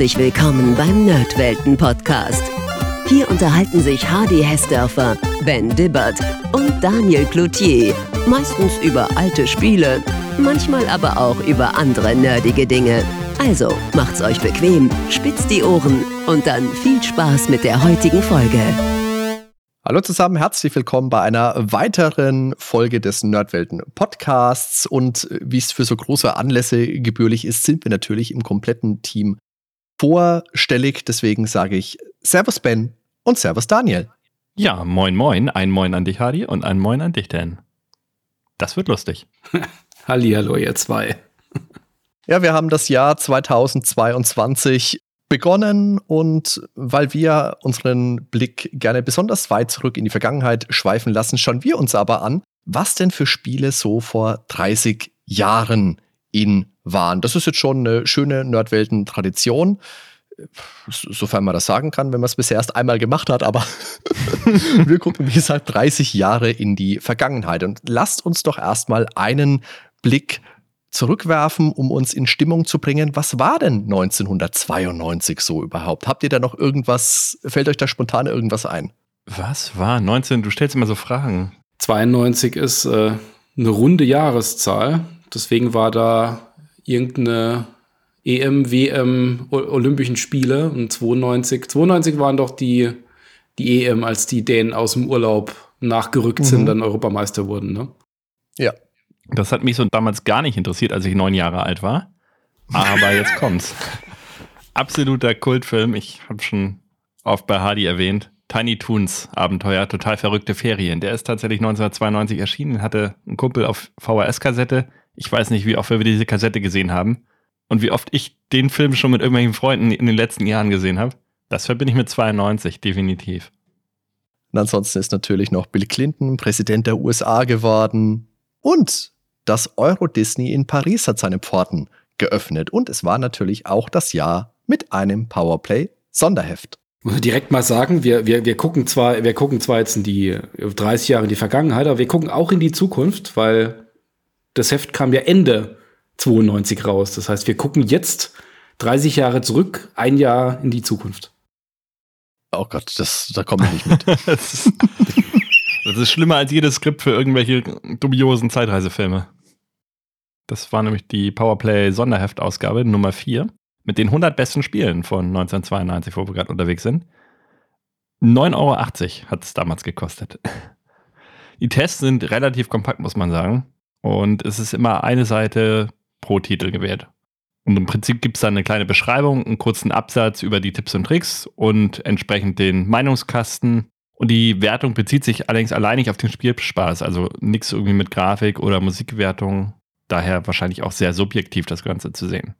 Herzlich willkommen beim Nerdwelten Podcast. Hier unterhalten sich Hardy Hessdörfer, Ben Dibbert und Daniel Cloutier. Meistens über alte Spiele, manchmal aber auch über andere nerdige Dinge. Also macht's euch bequem, spitzt die Ohren und dann viel Spaß mit der heutigen Folge. Hallo zusammen, herzlich willkommen bei einer weiteren Folge des Nerdwelten Podcasts. Und wie es für so große Anlässe gebührlich ist, sind wir natürlich im kompletten Team vorstellig. Deswegen sage ich Servus Ben und Servus Daniel. Ja, moin moin. Ein Moin an dich, Hardy, und ein Moin an dich, Dan. Das wird lustig. Hallihallo, ihr zwei. Ja, wir haben das Jahr 2022 begonnen und weil wir unseren Blick gerne besonders weit zurück in die Vergangenheit schweifen lassen, schauen wir uns aber an, was denn für Spiele so vor 30 Jahren in waren. Das ist jetzt schon eine schöne Nerdwelten-Tradition, sofern man das sagen kann, wenn man es bisher erst einmal gemacht hat, aber wir gucken, wie gesagt, 30 Jahre in die Vergangenheit und lasst uns doch erstmal einen Blick zurückwerfen, um uns in Stimmung zu bringen. Was war denn 1992 so überhaupt? Habt ihr da noch irgendwas, fällt euch da spontan irgendwas ein? Was war 19? Du stellst immer so Fragen. 92 ist äh, eine runde Jahreszahl. Deswegen war da irgendeine EM, WM, Olympischen Spiele und 92. 92 waren doch die, die EM, als die Dänen aus dem Urlaub nachgerückt mhm. sind, dann Europameister wurden, ne? Ja, das hat mich so damals gar nicht interessiert, als ich neun Jahre alt war. Aber jetzt kommt's. Absoluter Kultfilm. Ich habe schon oft bei Hardy erwähnt. Tiny Toons Abenteuer, total verrückte Ferien. Der ist tatsächlich 1992 erschienen, hatte einen Kumpel auf VHS-Kassette. Ich weiß nicht, wie oft wir diese Kassette gesehen haben und wie oft ich den Film schon mit irgendwelchen Freunden in den letzten Jahren gesehen habe. Das verbinde ich mit 92, definitiv. Und ansonsten ist natürlich noch Bill Clinton Präsident der USA geworden. Und das Euro Disney in Paris hat seine Pforten geöffnet und es war natürlich auch das Jahr mit einem Powerplay Sonderheft. Muss direkt mal sagen, wir, wir, wir, gucken zwar, wir gucken zwar jetzt in die 30 Jahre in die Vergangenheit, aber wir gucken auch in die Zukunft, weil das Heft kam ja Ende 92 raus. Das heißt, wir gucken jetzt 30 Jahre zurück, ein Jahr in die Zukunft. Oh Gott, das, da komme ich nicht mit. Das ist schlimmer als jedes Skript für irgendwelche dubiosen Zeitreisefilme. Das war nämlich die Powerplay Sonderheftausgabe Nummer 4 mit den 100 besten Spielen von 1992, wo wir gerade unterwegs sind. 9,80 Euro hat es damals gekostet. Die Tests sind relativ kompakt, muss man sagen. Und es ist immer eine Seite pro Titel gewählt. Und im Prinzip gibt es dann eine kleine Beschreibung, einen kurzen Absatz über die Tipps und Tricks und entsprechend den Meinungskasten und die Wertung bezieht sich allerdings alleinig auf den Spielspaß, also nichts irgendwie mit Grafik oder Musikwertung. Daher wahrscheinlich auch sehr subjektiv das Ganze zu sehen.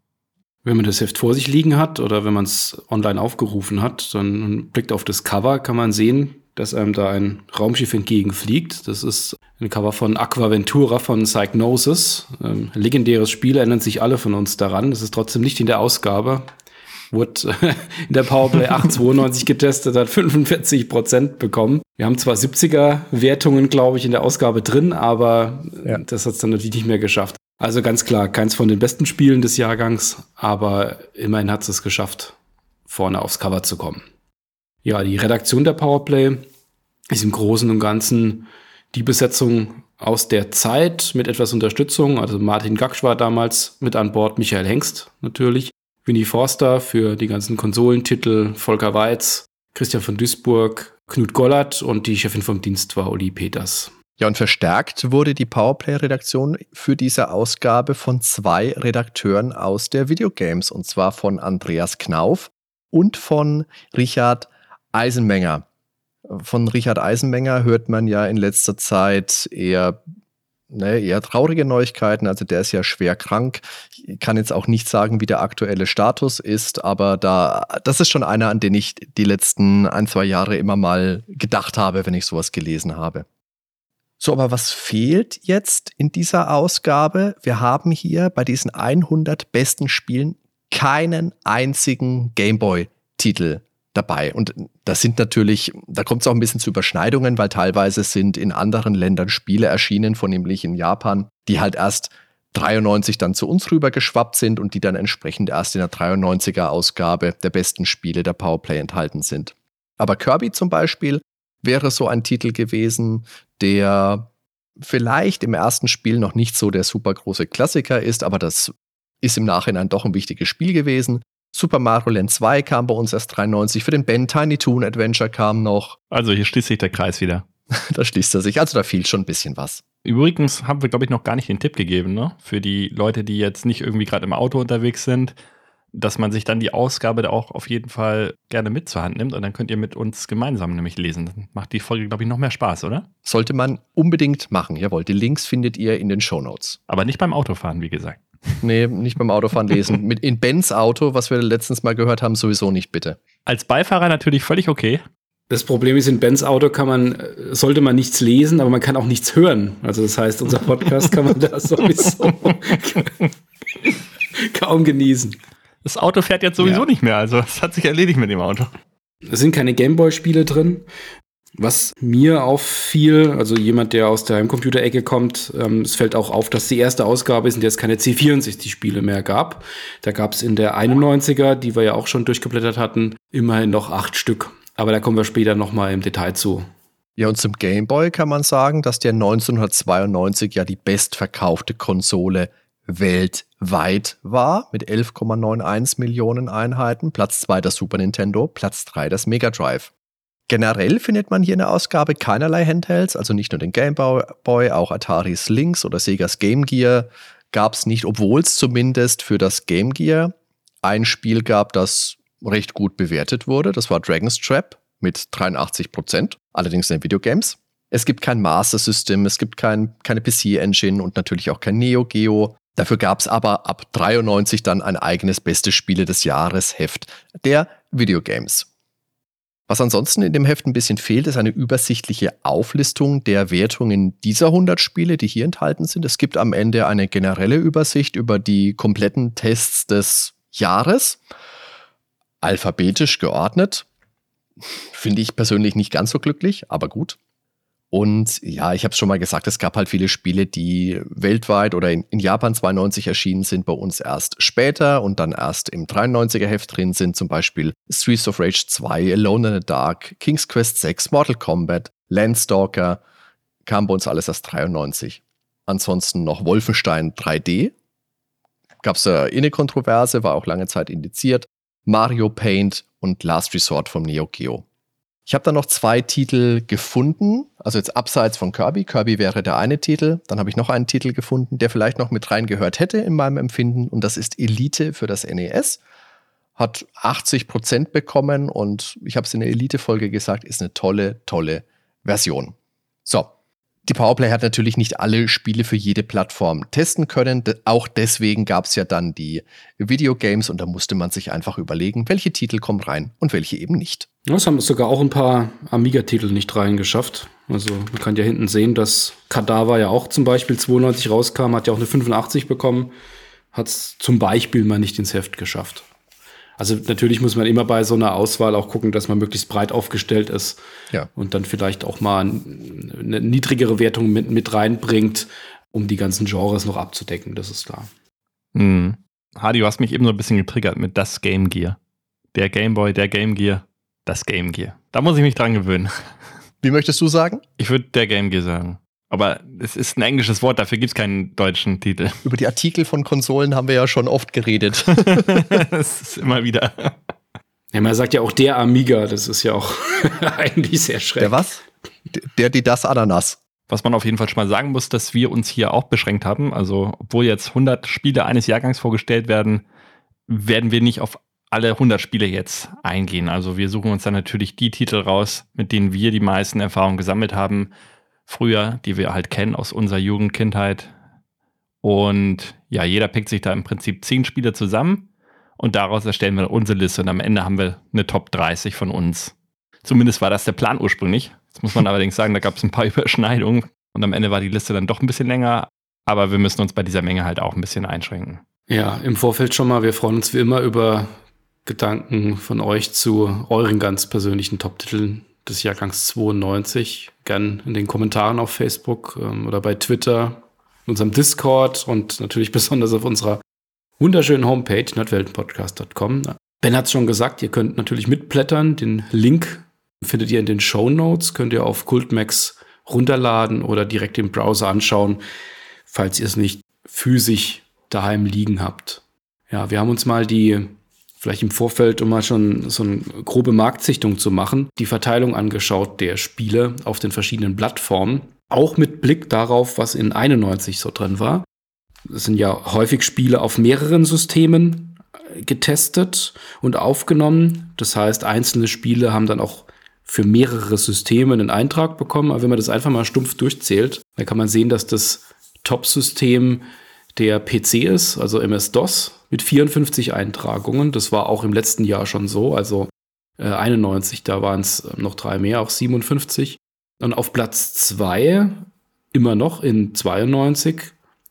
Wenn man das Heft vor sich liegen hat oder wenn man es online aufgerufen hat, dann blickt auf das Cover, kann man sehen, dass einem da ein Raumschiff entgegenfliegt. Das ist ein Cover von Aquaventura von Psychnosis. Ähm, legendäres Spiel, erinnern sich alle von uns daran. Das ist trotzdem nicht in der Ausgabe wurde in der Powerplay 892 getestet, hat 45 Prozent bekommen. Wir haben zwar 70er Wertungen, glaube ich, in der Ausgabe drin, aber ja. das hat es dann natürlich nicht mehr geschafft. Also ganz klar, keins von den besten Spielen des Jahrgangs, aber immerhin hat es es geschafft, vorne aufs Cover zu kommen. Ja, die Redaktion der Powerplay ist im Großen und Ganzen die Besetzung aus der Zeit mit etwas Unterstützung. Also Martin Gaksch war damals mit an Bord, Michael Hengst natürlich. Winnie Forster für die ganzen Konsolentitel, Volker Weiz, Christian von Duisburg, Knut Gollert und die Chefin vom Dienst war Uli Peters. Ja, und verstärkt wurde die Powerplay-Redaktion für diese Ausgabe von zwei Redakteuren aus der Videogames, und zwar von Andreas Knauf und von Richard Eisenmenger. Von Richard Eisenmenger hört man ja in letzter Zeit eher ne, eher traurige Neuigkeiten. Also der ist ja schwer krank. Ich kann jetzt auch nicht sagen, wie der aktuelle Status ist, aber da, das ist schon einer, an den ich die letzten ein, zwei Jahre immer mal gedacht habe, wenn ich sowas gelesen habe. So, aber was fehlt jetzt in dieser Ausgabe? Wir haben hier bei diesen 100 besten Spielen keinen einzigen Gameboy-Titel dabei. Und das sind natürlich, da kommt es auch ein bisschen zu Überschneidungen, weil teilweise sind in anderen Ländern Spiele erschienen, vornehmlich in Japan, die halt erst 93 dann zu uns rüber geschwappt sind und die dann entsprechend erst in der 93er Ausgabe der besten Spiele der Powerplay enthalten sind. Aber Kirby zum Beispiel wäre so ein Titel gewesen, der vielleicht im ersten Spiel noch nicht so der super große Klassiker ist, aber das ist im Nachhinein doch ein wichtiges Spiel gewesen. Super Mario Land 2 kam bei uns erst 93, für den Ben Tiny Toon Adventure kam noch. Also hier schließt sich der Kreis wieder. da schließt er sich, also da fehlt schon ein bisschen was. Übrigens haben wir, glaube ich, noch gar nicht den Tipp gegeben, ne? Für die Leute, die jetzt nicht irgendwie gerade im Auto unterwegs sind, dass man sich dann die Ausgabe da auch auf jeden Fall gerne mit zur Hand nimmt und dann könnt ihr mit uns gemeinsam nämlich lesen. Dann macht die Folge, glaube ich, noch mehr Spaß, oder? Sollte man unbedingt machen, jawohl. Die Links findet ihr in den Show Notes. Aber nicht beim Autofahren, wie gesagt. Nee, nicht beim Autofahren lesen. Mit in Bens Auto, was wir letztens mal gehört haben, sowieso nicht, bitte. Als Beifahrer natürlich völlig okay. Das Problem ist, in Bens Auto kann man, sollte man nichts lesen, aber man kann auch nichts hören. Also das heißt, unser Podcast kann man da sowieso kaum genießen. Das Auto fährt jetzt sowieso ja. nicht mehr, also es hat sich erledigt mit dem Auto. Es sind keine Gameboy-Spiele drin. Was mir auffiel, also jemand, der aus der Heimcomputer-Ecke kommt, ähm, es fällt auch auf, dass die erste Ausgabe ist, in der es keine C64-Spiele mehr gab. Da gab es in der 91er, die wir ja auch schon durchgeblättert hatten, immerhin noch acht Stück. Aber da kommen wir später nochmal im Detail zu. Ja, und zum Game Boy kann man sagen, dass der 1992 ja die bestverkaufte Konsole weltweit war mit 11,91 Millionen Einheiten. Platz 2 das Super Nintendo, Platz 3 das Mega Drive. Generell findet man hier in der Ausgabe keinerlei Handhelds, also nicht nur den Game Boy, auch Ataris Lynx oder Segas Game Gear gab es nicht, obwohl es zumindest für das Game Gear ein Spiel gab, das recht gut bewertet wurde. Das war Dragon's Trap mit 83 Prozent, allerdings in den Videogames. Es gibt kein Master System, es gibt kein, keine PC-Engine und natürlich auch kein Neo Geo. Dafür gab es aber ab 93 dann ein eigenes Beste Spiele des Jahres Heft der Videogames. Was ansonsten in dem Heft ein bisschen fehlt, ist eine übersichtliche Auflistung der Wertungen dieser 100 Spiele, die hier enthalten sind. Es gibt am Ende eine generelle Übersicht über die kompletten Tests des Jahres alphabetisch geordnet. Finde ich persönlich nicht ganz so glücklich, aber gut. Und ja, ich habe es schon mal gesagt, es gab halt viele Spiele, die weltweit oder in, in, Japan 92 erschienen sind, bei uns erst später und dann erst im 93er Heft drin sind, zum Beispiel Streets of Rage 2, Alone in the Dark, King's Quest 6, Mortal Kombat, Landstalker, kam bei uns alles erst 93. Ansonsten noch Wolfenstein 3D. Gab es eine Kontroverse, war auch lange Zeit indiziert. Mario Paint und Last Resort vom Neo Geo. Ich habe dann noch zwei Titel gefunden, also jetzt abseits von Kirby. Kirby wäre der eine Titel. Dann habe ich noch einen Titel gefunden, der vielleicht noch mit reingehört hätte in meinem Empfinden. Und das ist Elite für das NES. Hat 80 Prozent bekommen und ich habe es in der Elite-Folge gesagt, ist eine tolle, tolle Version. So, die Powerplay hat natürlich nicht alle Spiele für jede Plattform testen können. Auch deswegen gab es ja dann die Videogames und da musste man sich einfach überlegen, welche Titel kommen rein und welche eben nicht. Es haben sogar auch ein paar Amiga-Titel nicht reingeschafft. Also man kann ja hinten sehen, dass Kadaver ja auch zum Beispiel 92 rauskam, hat ja auch eine 85 bekommen, hat es zum Beispiel mal nicht ins Heft geschafft. Also natürlich muss man immer bei so einer Auswahl auch gucken, dass man möglichst breit aufgestellt ist ja. und dann vielleicht auch mal eine niedrigere Wertung mit, mit reinbringt, um die ganzen Genres noch abzudecken, das ist klar. Hm. Hardy, du hast mich eben so ein bisschen getriggert mit das Game Gear. Der Game Boy, der Game Gear, das Game Gear. Da muss ich mich dran gewöhnen. Wie möchtest du sagen? Ich würde der Game Gear sagen. Aber es ist ein englisches Wort, dafür gibt es keinen deutschen Titel. Über die Artikel von Konsolen haben wir ja schon oft geredet. das ist immer wieder. Ja, man sagt ja auch der Amiga, das ist ja auch eigentlich sehr schrecklich. Der was? Der, die das Ananas. Was man auf jeden Fall schon mal sagen muss, dass wir uns hier auch beschränkt haben. Also, obwohl jetzt 100 Spiele eines Jahrgangs vorgestellt werden, werden wir nicht auf alle 100 Spiele jetzt eingehen. Also, wir suchen uns dann natürlich die Titel raus, mit denen wir die meisten Erfahrungen gesammelt haben früher, die wir halt kennen aus unserer Jugendkindheit. Und ja, jeder pickt sich da im Prinzip zehn Spiele zusammen und daraus erstellen wir unsere Liste und am Ende haben wir eine Top 30 von uns. Zumindest war das der Plan ursprünglich. Jetzt muss man allerdings sagen, da gab es ein paar Überschneidungen und am Ende war die Liste dann doch ein bisschen länger, aber wir müssen uns bei dieser Menge halt auch ein bisschen einschränken. Ja, im Vorfeld schon mal, wir freuen uns wie immer über Gedanken von euch zu euren ganz persönlichen Top-Titeln des Jahrgangs 92. Gern in den Kommentaren auf Facebook ähm, oder bei Twitter in unserem Discord und natürlich besonders auf unserer wunderschönen Homepage, nerdweltenpodcast.com. Ben hat es schon gesagt, ihr könnt natürlich mitblättern. Den Link findet ihr in den Show Notes, könnt ihr auf Cultmax runterladen oder direkt im Browser anschauen, falls ihr es nicht physisch daheim liegen habt. Ja, wir haben uns mal die, vielleicht im Vorfeld, um mal schon so eine grobe Marktsichtung zu machen, die Verteilung angeschaut der Spiele auf den verschiedenen Plattformen. Auch mit Blick darauf, was in 91 so drin war. Es sind ja häufig Spiele auf mehreren Systemen äh, getestet und aufgenommen. Das heißt, einzelne Spiele haben dann auch für mehrere Systeme einen Eintrag bekommen. Aber wenn man das einfach mal stumpf durchzählt, dann kann man sehen, dass das Top-System der PC ist, also MS-DOS, mit 54 Eintragungen. Das war auch im letzten Jahr schon so, also äh, 91, da waren es äh, noch drei mehr, auch 57. Und auf Platz 2, immer noch in 92,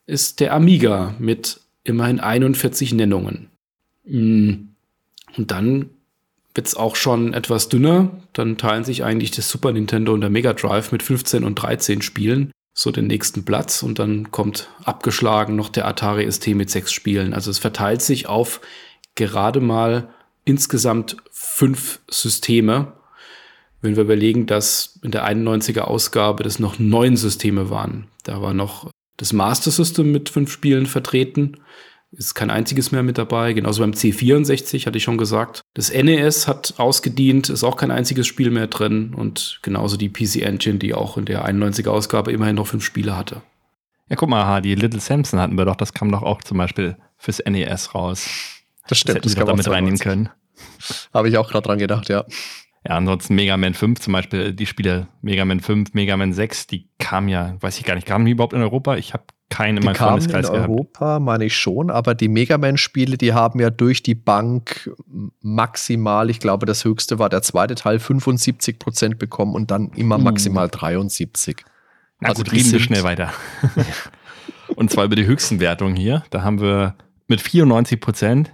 ist der Amiga mit immerhin 41 Nennungen. Mm. Und dann wird es auch schon etwas dünner. Dann teilen sich eigentlich das Super Nintendo und der Mega Drive mit 15 und 13 Spielen so den nächsten Platz und dann kommt abgeschlagen noch der Atari ST mit sechs Spielen. Also es verteilt sich auf gerade mal insgesamt fünf Systeme. Wenn wir überlegen, dass in der 91er Ausgabe das noch neun Systeme waren. Da war noch das Master System mit fünf Spielen vertreten ist kein einziges mehr mit dabei. Genauso beim C64 hatte ich schon gesagt. Das NES hat ausgedient, ist auch kein einziges Spiel mehr drin. Und genauso die PC Engine, die auch in der 91er Ausgabe immerhin noch fünf Spiele hatte. Ja, guck mal, die Little Samson hatten wir doch. Das kam doch auch zum Beispiel fürs NES raus. Das stimmt. Das, das hätten wir damit reinnehmen können. Habe ich auch gerade dran gedacht, ja. Ja, ansonsten Mega Man 5 zum Beispiel, die Spiele Mega Man 5, Mega Man 6, die kamen ja, weiß ich gar nicht, kamen die überhaupt in Europa? Ich habe keine in meinem Freundeskreis in gehabt. Europa meine ich schon, aber die Mega Man-Spiele, die haben ja durch die Bank maximal, ich glaube, das höchste war der zweite Teil, 75 Prozent bekommen und dann immer uh. maximal 73. Na also gut, reden wir schnell weiter. und zwar über die höchsten Wertungen hier. Da haben wir mit 94 Prozent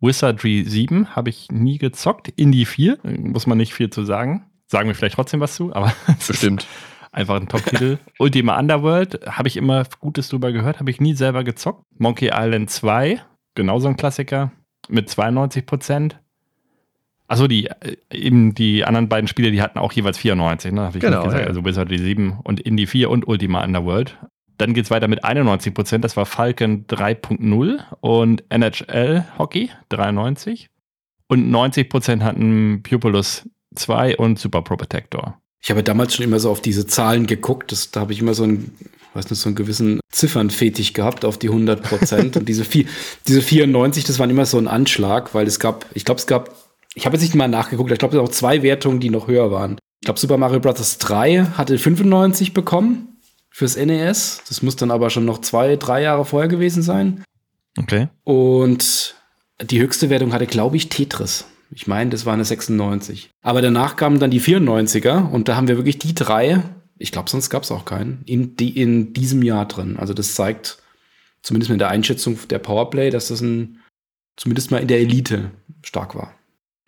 Wizardry 7 habe ich nie gezockt. Indie 4, muss man nicht viel zu sagen. Sagen wir vielleicht trotzdem was zu, aber. Bestimmt. Einfach ein Top-Titel. Ultima Underworld, habe ich immer Gutes drüber gehört, habe ich nie selber gezockt. Monkey Island 2, genauso ein Klassiker, mit 92 Prozent. Achso, die, äh, eben die anderen beiden Spiele, die hatten auch jeweils 94, ne? Habe ich genau, gesagt. Ja. Also Wizardry 7 und Indie 4 und Ultima Underworld. Dann geht es weiter mit 91 Prozent. Das war Falcon 3.0 und NHL Hockey 93. Und 90 Prozent hatten Pupilus 2 und Super Pro Protector. Ich habe damals schon immer so auf diese Zahlen geguckt. Das, da habe ich immer so einen, weiß nicht, so einen gewissen Ziffernfetisch gehabt auf die 100 Prozent. und diese, vier, diese 94, das waren immer so ein Anschlag, weil es gab, ich glaube, es gab, ich habe jetzt nicht mal nachgeguckt, ich glaube, es gab auch zwei Wertungen, die noch höher waren. Ich glaube, Super Mario Bros. 3 hatte 95 bekommen fürs NES. Das muss dann aber schon noch zwei, drei Jahre vorher gewesen sein. Okay. Und die höchste Wertung hatte, glaube ich, Tetris. Ich meine, das war eine 96. Aber danach kamen dann die 94er und da haben wir wirklich die drei, ich glaube, sonst gab es auch keinen, in, die, in diesem Jahr drin. Also das zeigt zumindest mit der Einschätzung der Powerplay, dass das ein, zumindest mal in der Elite stark war.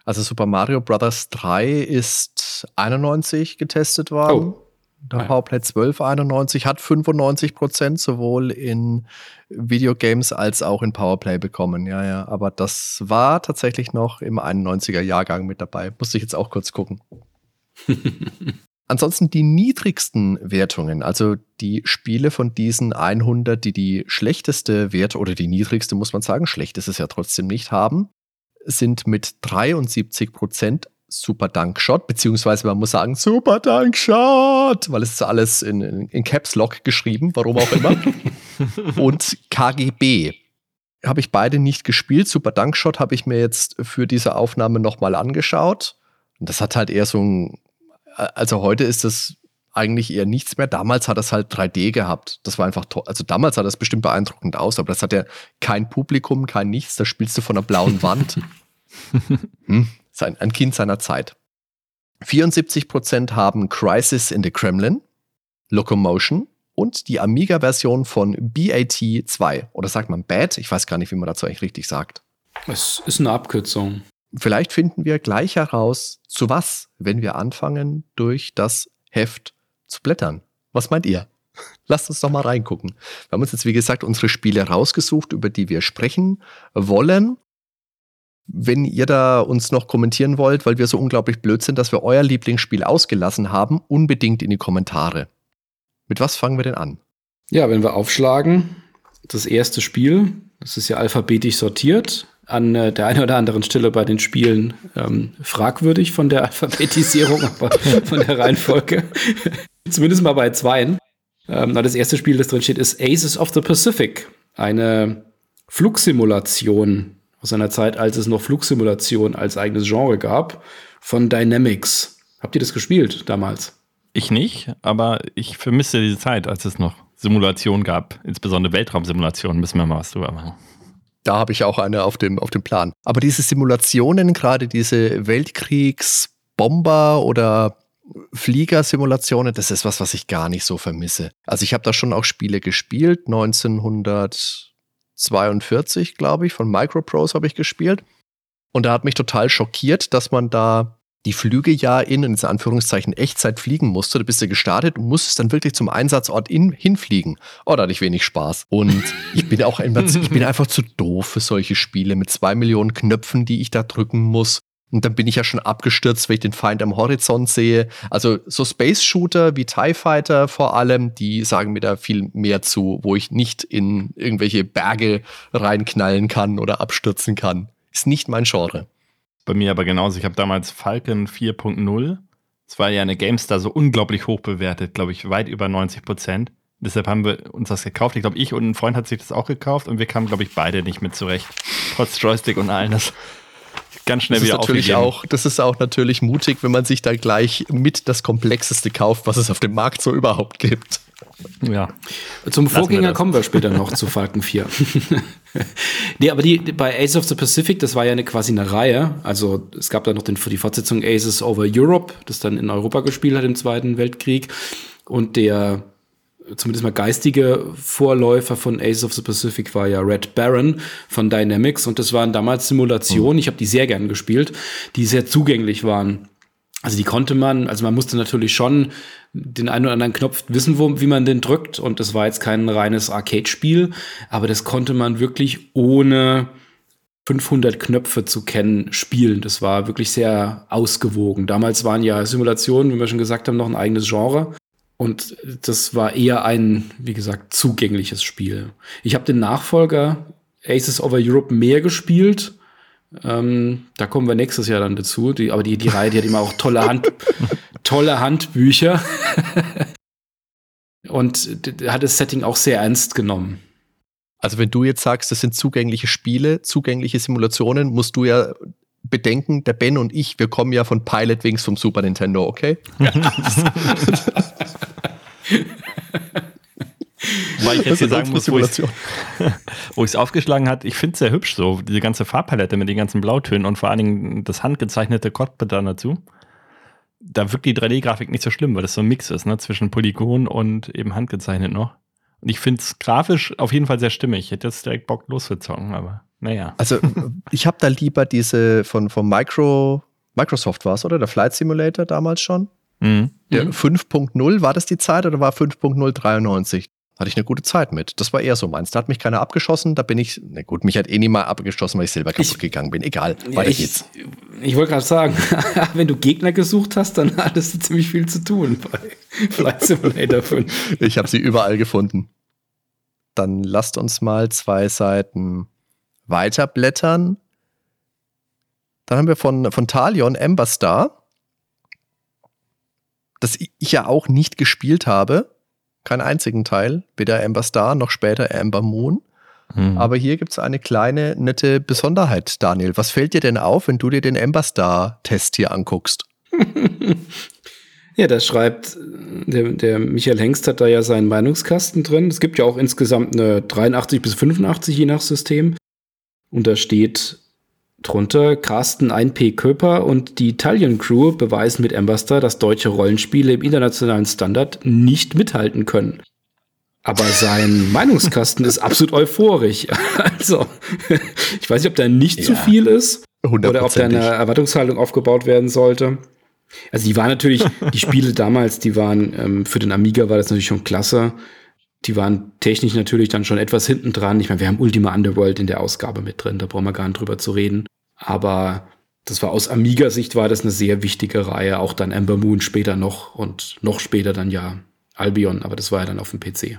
Also Super Mario Bros. 3 ist 91 getestet worden. Oh. Der Nein. Powerplay 1291 hat 95 Prozent sowohl in Videogames als auch in Powerplay bekommen. Ja, ja. Aber das war tatsächlich noch im 91er Jahrgang mit dabei. Musste ich jetzt auch kurz gucken. Ansonsten die niedrigsten Wertungen, also die Spiele von diesen 100, die die schlechteste Wert oder die niedrigste, muss man sagen, schlecht ist es ja trotzdem nicht haben, sind mit 73 Prozent Super Dunk Shot, beziehungsweise man muss sagen Super Dunk Shot, weil es ist alles in, in, in Caps Lock geschrieben, warum auch immer. und KGB habe ich beide nicht gespielt. Super Dunk Shot habe ich mir jetzt für diese Aufnahme nochmal angeschaut. Und das hat halt eher so ein, also heute ist das eigentlich eher nichts mehr. Damals hat es halt 3D gehabt. Das war einfach toll. Also damals sah das bestimmt beeindruckend aus, aber das hat ja kein Publikum, kein nichts. Da spielst du von einer blauen Wand. hm? Sein, ein Kind seiner Zeit. 74% haben Crisis in the Kremlin, Locomotion und die Amiga-Version von BAT 2. Oder sagt man BAT? Ich weiß gar nicht, wie man dazu eigentlich richtig sagt. Es ist eine Abkürzung. Vielleicht finden wir gleich heraus, zu was, wenn wir anfangen, durch das Heft zu blättern. Was meint ihr? Lasst uns doch mal reingucken. Wir haben uns jetzt, wie gesagt, unsere Spiele rausgesucht, über die wir sprechen wollen. Wenn ihr da uns noch kommentieren wollt, weil wir so unglaublich blöd sind, dass wir euer Lieblingsspiel ausgelassen haben, unbedingt in die Kommentare. Mit was fangen wir denn an? Ja, wenn wir aufschlagen, das erste Spiel, das ist ja alphabetisch sortiert, an äh, der einen oder anderen Stelle bei den Spielen ähm, fragwürdig von der Alphabetisierung, aber von der Reihenfolge. Zumindest mal bei zweien. Ähm, das erste Spiel, das drin steht, ist Aces of the Pacific. Eine Flugsimulation aus einer Zeit, als es noch Flugsimulation als eigenes Genre gab, von Dynamics. Habt ihr das gespielt damals? Ich nicht, aber ich vermisse diese Zeit, als es noch Simulationen gab, insbesondere Weltraumsimulationen, müssen wir mal was drüber machen. Da habe ich auch eine auf dem, auf dem Plan. Aber diese Simulationen, gerade diese Weltkriegsbomber oder Fliegersimulationen, das ist was, was ich gar nicht so vermisse. Also ich habe da schon auch Spiele gespielt, 1942, glaube ich, von Microprose habe ich gespielt. Und da hat mich total schockiert, dass man da die Flüge ja in, in Anführungszeichen, Echtzeit fliegen musste. Da bist du gestartet und musstest dann wirklich zum Einsatzort in, hinfliegen. Oh, da hatte ich wenig Spaß. Und ich bin auch einfach, ich bin einfach zu doof für solche Spiele mit zwei Millionen Knöpfen, die ich da drücken muss. Und dann bin ich ja schon abgestürzt, wenn ich den Feind am Horizont sehe. Also so Space-Shooter wie TIE Fighter vor allem, die sagen mir da viel mehr zu, wo ich nicht in irgendwelche Berge reinknallen kann oder abstürzen kann. Ist nicht mein Genre. Bei mir aber genauso. Ich habe damals Falcon 4.0. Es war ja eine GameStar so unglaublich hoch bewertet, glaube ich, weit über 90 Prozent. Deshalb haben wir uns das gekauft. Ich glaube, ich und ein Freund hat sich das auch gekauft und wir kamen, glaube ich, beide nicht mit zurecht. Trotz Joystick und allen. Das ganz schnell das wieder natürlich auch, Das ist auch natürlich mutig, wenn man sich da gleich mit das Komplexeste kauft, was es auf dem Markt so überhaupt gibt. Ja. Zum Vorgänger wir kommen wir später noch zu Falcon 4. nee, aber die, bei Ace of the Pacific, das war ja eine, quasi eine Reihe. Also es gab da noch den, die Fortsetzung Aces over Europe, das dann in Europa gespielt hat im Zweiten Weltkrieg. Und der zumindest mal geistige Vorläufer von Ace of the Pacific war ja Red Baron von Dynamics. Und das waren damals Simulationen, ich habe die sehr gern gespielt, die sehr zugänglich waren. Also die konnte man, also man musste natürlich schon den einen oder anderen Knopf wissen, wo, wie man den drückt. Und das war jetzt kein reines Arcade-Spiel, aber das konnte man wirklich ohne 500 Knöpfe zu kennen spielen. Das war wirklich sehr ausgewogen. Damals waren ja Simulationen, wie wir schon gesagt haben, noch ein eigenes Genre. Und das war eher ein, wie gesagt, zugängliches Spiel. Ich habe den Nachfolger Aces over Europe mehr gespielt ähm, da kommen wir nächstes Jahr dann dazu. Die, aber die, die Reihe, die hat immer auch tolle, Hand, tolle Handbücher. Und hat das Setting auch sehr ernst genommen. Also wenn du jetzt sagst, das sind zugängliche Spiele, zugängliche Simulationen, musst du ja bedenken, der Ben und ich, wir kommen ja von Pilot Wings vom Super Nintendo, okay? Ja. Weil ich jetzt hier sagen muss, wo ich es aufgeschlagen hat, ich finde es sehr hübsch so, diese ganze Farbpalette mit den ganzen Blautönen und vor allen Dingen das handgezeichnete Cockpit dann dazu. Da wirkt die 3D-Grafik nicht so schlimm, weil das so ein Mix ist, ne, zwischen Polygon und eben handgezeichnet noch. Und ich finde es grafisch auf jeden Fall sehr stimmig. Ich hätte jetzt direkt Bock loszuzocken, aber naja. Also ich habe da lieber diese von, von Micro, Microsoft war es, oder? Der Flight Simulator damals schon. Mhm. Der mhm. 5.0, war das die Zeit oder war 5.0 93? Hatte ich eine gute Zeit mit. Das war eher so meins. Da hat mich keiner abgeschossen, da bin ich, na gut, mich hat eh niemand abgeschossen, weil ich selber kaputt ich, gegangen bin. Egal, ja, weiter ich, geht's. Ich wollte gerade sagen, wenn du Gegner gesucht hast, dann hattest du ziemlich viel zu tun bei Flight Simulator 5. ich habe sie überall gefunden. Dann lasst uns mal zwei Seiten weiterblättern. Dann haben wir von, von Talion Amber Star, das ich ja auch nicht gespielt habe keinen einzigen Teil, weder Amber Star noch später Amber Moon. Hm. Aber hier gibt es eine kleine, nette Besonderheit, Daniel. Was fällt dir denn auf, wenn du dir den Amber Star-Test hier anguckst? ja, da schreibt, der, der, Michael Hengst hat da ja seinen Meinungskasten drin. Es gibt ja auch insgesamt eine 83 bis 85 je nach System. Und da steht Drunter Carsten 1P Köper und die Italian Crew beweisen mit Amberstar, dass deutsche Rollenspiele im internationalen Standard nicht mithalten können. Aber sein Meinungskasten ist absolut euphorisch. Also, ich weiß nicht, ob da nicht ja, zu viel ist oder ob da eine Erwartungshaltung aufgebaut werden sollte. Also die waren natürlich, die Spiele damals, die waren, ähm, für den Amiga war das natürlich schon klasse. Die waren technisch natürlich dann schon etwas hinten dran. Ich meine, wir haben Ultima Underworld in der Ausgabe mit drin, da brauchen wir gar nicht drüber zu reden. Aber das war aus Amiga-Sicht war das eine sehr wichtige Reihe, auch dann Ember Moon später noch und noch später dann ja Albion, aber das war ja dann auf dem PC.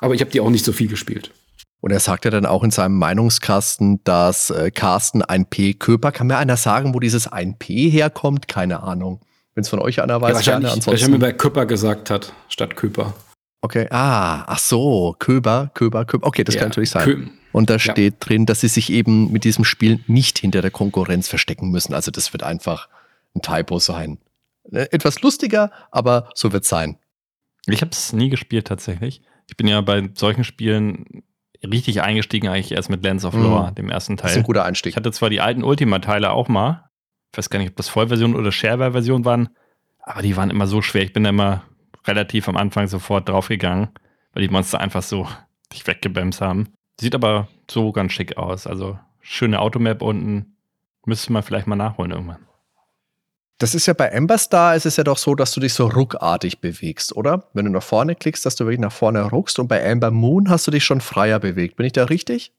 Aber ich habe die auch nicht so viel gespielt. Und er sagt ja dann auch in seinem Meinungskasten, dass äh, Carsten ein P Köper. Kann mir einer sagen, wo dieses ein P herkommt? Keine Ahnung. Wenn es von euch einer weiß, ja, gerne. Ansonsten. Weil er mir bei Köper gesagt hat, statt Köper. Okay, ah, ach so, Köber, Köber, Köber. Okay, das ja, kann natürlich sein. Kö und da steht ja. drin, dass sie sich eben mit diesem Spiel nicht hinter der Konkurrenz verstecken müssen. Also das wird einfach ein Typo sein. Äh, etwas lustiger, aber so wird es sein. Ich habe es nie gespielt tatsächlich. Ich bin ja bei solchen Spielen richtig eingestiegen eigentlich erst mit Lens of Lore, mhm. dem ersten Teil. Das ist ein guter Einstieg. Ich hatte zwar die alten Ultima-Teile auch mal. Ich weiß gar nicht, ob das Vollversion oder Shareware-Version waren, aber die waren immer so schwer. Ich bin da immer relativ am Anfang sofort draufgegangen, weil die Monster einfach so dich weggebämst haben. Sieht aber so ganz schick aus. Also schöne Automap unten. Müsste man vielleicht mal nachholen irgendwann. Das ist ja bei Ember Star ist es ja doch so, dass du dich so ruckartig bewegst, oder? Wenn du nach vorne klickst, dass du wirklich nach vorne ruckst und bei Ember Moon hast du dich schon freier bewegt. Bin ich da richtig?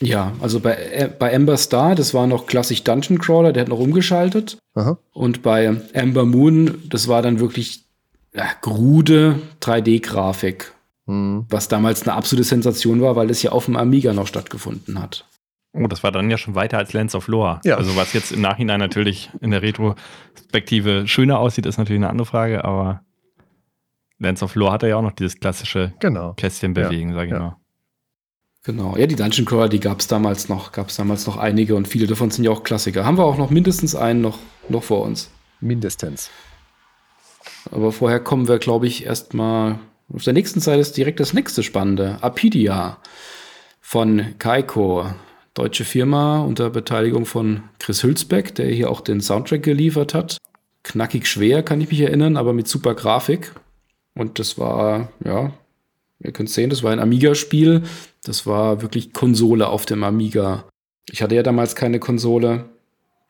Ja, also bei, äh, bei Ember Star, das war noch klassisch Dungeon Crawler, der hat noch umgeschaltet. Aha. Und bei Ember Moon, das war dann wirklich ja, grude 3D-Grafik. Hm. Was damals eine absolute Sensation war, weil es ja auf dem Amiga noch stattgefunden hat. Oh, das war dann ja schon weiter als Lands of Lore. Ja. Also was jetzt im Nachhinein natürlich in der Retrospektive schöner aussieht, ist natürlich eine andere Frage, aber Lands of Lore hatte ja auch noch dieses klassische genau. Kästchen bewegen, ja. sage ich ja. mal. Genau, ja, die Dungeon Crawler, die gab es damals noch, gab es damals noch einige und viele davon sind ja auch Klassiker. Haben wir auch noch mindestens einen noch, noch vor uns. Mindestens. Aber vorher kommen wir, glaube ich, erstmal auf der nächsten Seite ist direkt das nächste Spannende. Apidia von Kaiko deutsche Firma unter Beteiligung von Chris Hülsbeck, der hier auch den Soundtrack geliefert hat. Knackig schwer, kann ich mich erinnern, aber mit super Grafik. Und das war, ja, ihr könnt sehen, das war ein Amiga-Spiel. Das war wirklich Konsole auf dem Amiga. Ich hatte ja damals keine Konsole.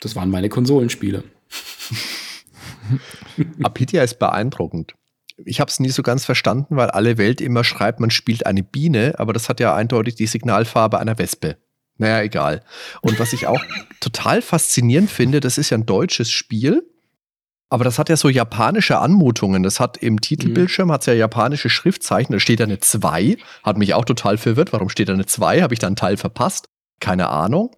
Das waren meine Konsolenspiele. Apidia ist beeindruckend. Ich habe es nie so ganz verstanden, weil alle Welt immer schreibt, man spielt eine Biene, aber das hat ja eindeutig die Signalfarbe einer Wespe. Naja, egal. Und was ich auch total faszinierend finde, das ist ja ein deutsches Spiel, aber das hat ja so japanische Anmutungen. Das hat im Titelbildschirm mhm. hat's ja japanische Schriftzeichen. Da steht da eine 2. Hat mich auch total verwirrt. Warum steht da eine 2? Habe ich da einen Teil verpasst? Keine Ahnung.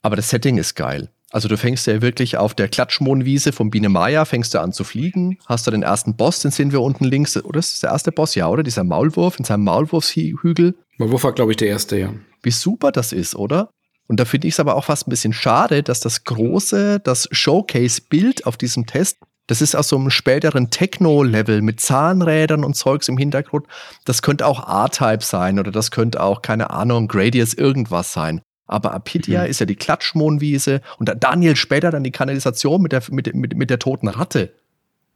Aber das Setting ist geil. Also du fängst ja wirklich auf der Klatschmohnwiese von Biene Maya, fängst du an zu fliegen, hast du den ersten Boss, den sehen wir unten links, oder ist das der erste Boss? Ja, oder? Dieser Maulwurf in seinem Maulwurfshügel. Maulwurf war, glaube ich, der erste, ja wie super das ist, oder? Und da finde ich es aber auch fast ein bisschen schade, dass das große, das Showcase-Bild auf diesem Test, das ist aus so einem späteren Techno-Level mit Zahnrädern und Zeugs im Hintergrund. Das könnte auch R-Type sein oder das könnte auch, keine Ahnung, Gradius irgendwas sein. Aber Apidia mhm. ist ja die Klatschmohnwiese und Daniel später dann die Kanalisation mit der, mit, mit, mit der toten Ratte.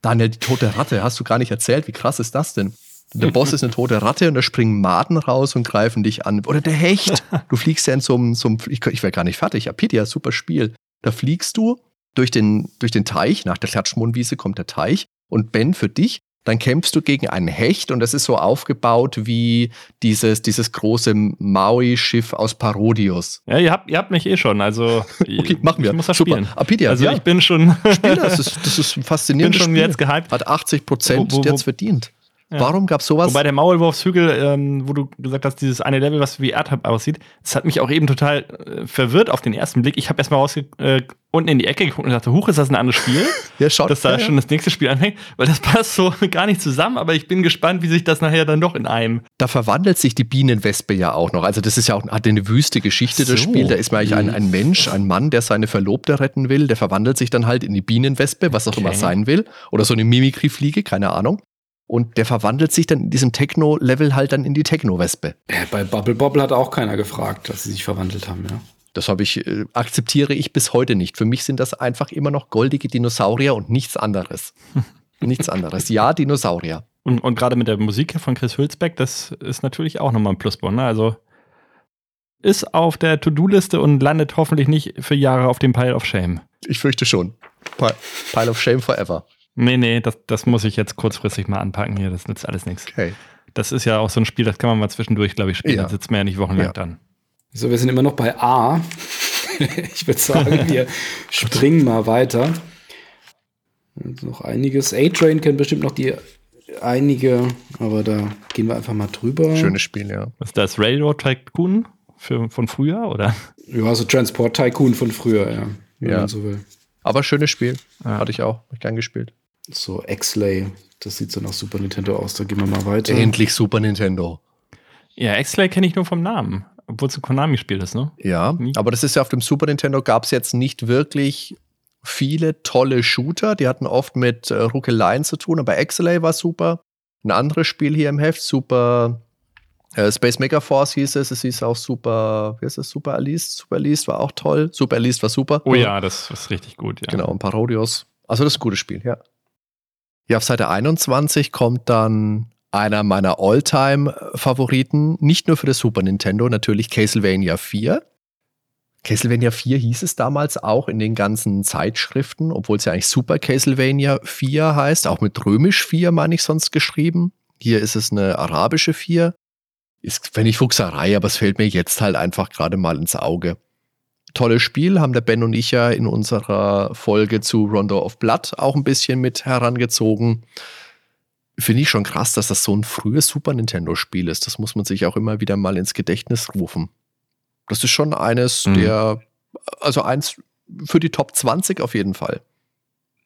Daniel, die tote Ratte, hast du gar nicht erzählt. Wie krass ist das denn? Der Boss ist eine tote Ratte und da springen Maden raus und greifen dich an. Oder der Hecht. Du fliegst ja in so einem, so einem ich, ich wäre gar nicht fertig. Apidia, super Spiel. Da fliegst du durch den, durch den Teich, nach der Klatschmohnwiese kommt der Teich und Ben für dich, dann kämpfst du gegen einen Hecht und das ist so aufgebaut wie dieses, dieses große Maui-Schiff aus Parodius. Ja, ihr habt, ihr habt mich eh schon, also okay, machen wir. Ich muss das Super. spielen. Apidia, also ja. ich bin schon Spiel das, ist, das ist ein faszinierendes bin schon Spiel. jetzt gehypt. Hat 80 Prozent jetzt verdient. Ja. Warum gab es sowas? Wobei der Maulwurfshügel, ähm, wo du gesagt hast, dieses eine Level, was wie Erdhub aussieht, das hat mich auch eben total äh, verwirrt auf den ersten Blick. Ich habe erstmal raus äh, unten in die Ecke geguckt und dachte, huch, ist das ein anderes Spiel? ja, schaut. Dass da ja, schon das nächste Spiel anfängt, weil das passt so gar nicht zusammen, aber ich bin gespannt, wie sich das nachher dann doch in einem. Da verwandelt sich die Bienenwespe ja auch noch. Also, das ist ja auch hat eine wüste Geschichte, das so. Spiel. Da ist man eigentlich ein, ein Mensch, ein Mann, der seine Verlobte retten will, der verwandelt sich dann halt in die Bienenwespe, was auch okay. immer sein will. Oder so eine Mimikry-Fliege, keine Ahnung. Und der verwandelt sich dann in diesem Techno-Level halt dann in die Techno-Wespe. Äh, bei Bubble Bobble hat auch keiner gefragt, dass sie sich verwandelt haben, ja. Das habe ich, äh, akzeptiere ich bis heute nicht. Für mich sind das einfach immer noch goldige Dinosaurier und nichts anderes. nichts anderes. Ja, Dinosaurier. Und, und gerade mit der Musik von Chris Hülsbeck, das ist natürlich auch nochmal ein Pluspunkt. Ne? Also ist auf der To-Do-Liste und landet hoffentlich nicht für Jahre auf dem Pile of Shame. Ich fürchte schon. Pile of Shame forever. Nee, nee, das, das muss ich jetzt kurzfristig mal anpacken hier. Das nützt alles nichts. Okay. Das ist ja auch so ein Spiel, das kann man mal zwischendurch, glaube ich, spielen. Ja. Da sitzt man ja nicht wochenlang Ja. dran. So, wir sind immer noch bei A. ich würde sagen, wir springen mal weiter. Und noch einiges. A-Train kennt bestimmt noch die einige, aber da gehen wir einfach mal drüber. Schönes Spiel, ja. Ist das Railroad Tycoon für, von früher, oder? Ja, so Transport Tycoon von früher, ja. Wenn Ja. man so will. Aber schönes Spiel. Ja. Hatte ich auch. Hab ich gern gespielt. So, X-Lay. Das sieht so nach Super Nintendo aus. Da gehen wir mal weiter. Endlich Super Nintendo. Ja, X-Lay kenne ich nur vom Namen. Obwohl es ein Konami-Spiel ist, ne? Ja, Nie. aber das ist ja auf dem Super Nintendo gab es jetzt nicht wirklich viele tolle Shooter. Die hatten oft mit äh, Ruckeleien zu tun, aber XLA war super. Ein anderes Spiel hier im Heft, Super äh, Space Mega Force hieß es. Es hieß auch Super, wie heißt es? Super Alice. Super Alice war auch toll. Super Alice war super. Oh ja, das ist richtig gut, ja. Genau, ein Parodios. Also das ist ein gutes Spiel, ja. Ja, auf Seite 21 kommt dann einer meiner All-Time-Favoriten, nicht nur für das Super Nintendo, natürlich Castlevania 4. Castlevania 4 hieß es damals auch in den ganzen Zeitschriften, obwohl es ja eigentlich Super Castlevania 4 heißt, auch mit römisch 4 meine ich sonst geschrieben. Hier ist es eine arabische 4. Ist, wenn ich Fuchserei, aber es fällt mir jetzt halt einfach gerade mal ins Auge tolles Spiel, haben der Ben und ich ja in unserer Folge zu Rondo of Blood auch ein bisschen mit herangezogen. Finde ich schon krass, dass das so ein frühes Super Nintendo-Spiel ist. Das muss man sich auch immer wieder mal ins Gedächtnis rufen. Das ist schon eines Mhm. der, also eins für die Top 20 auf jeden Fall.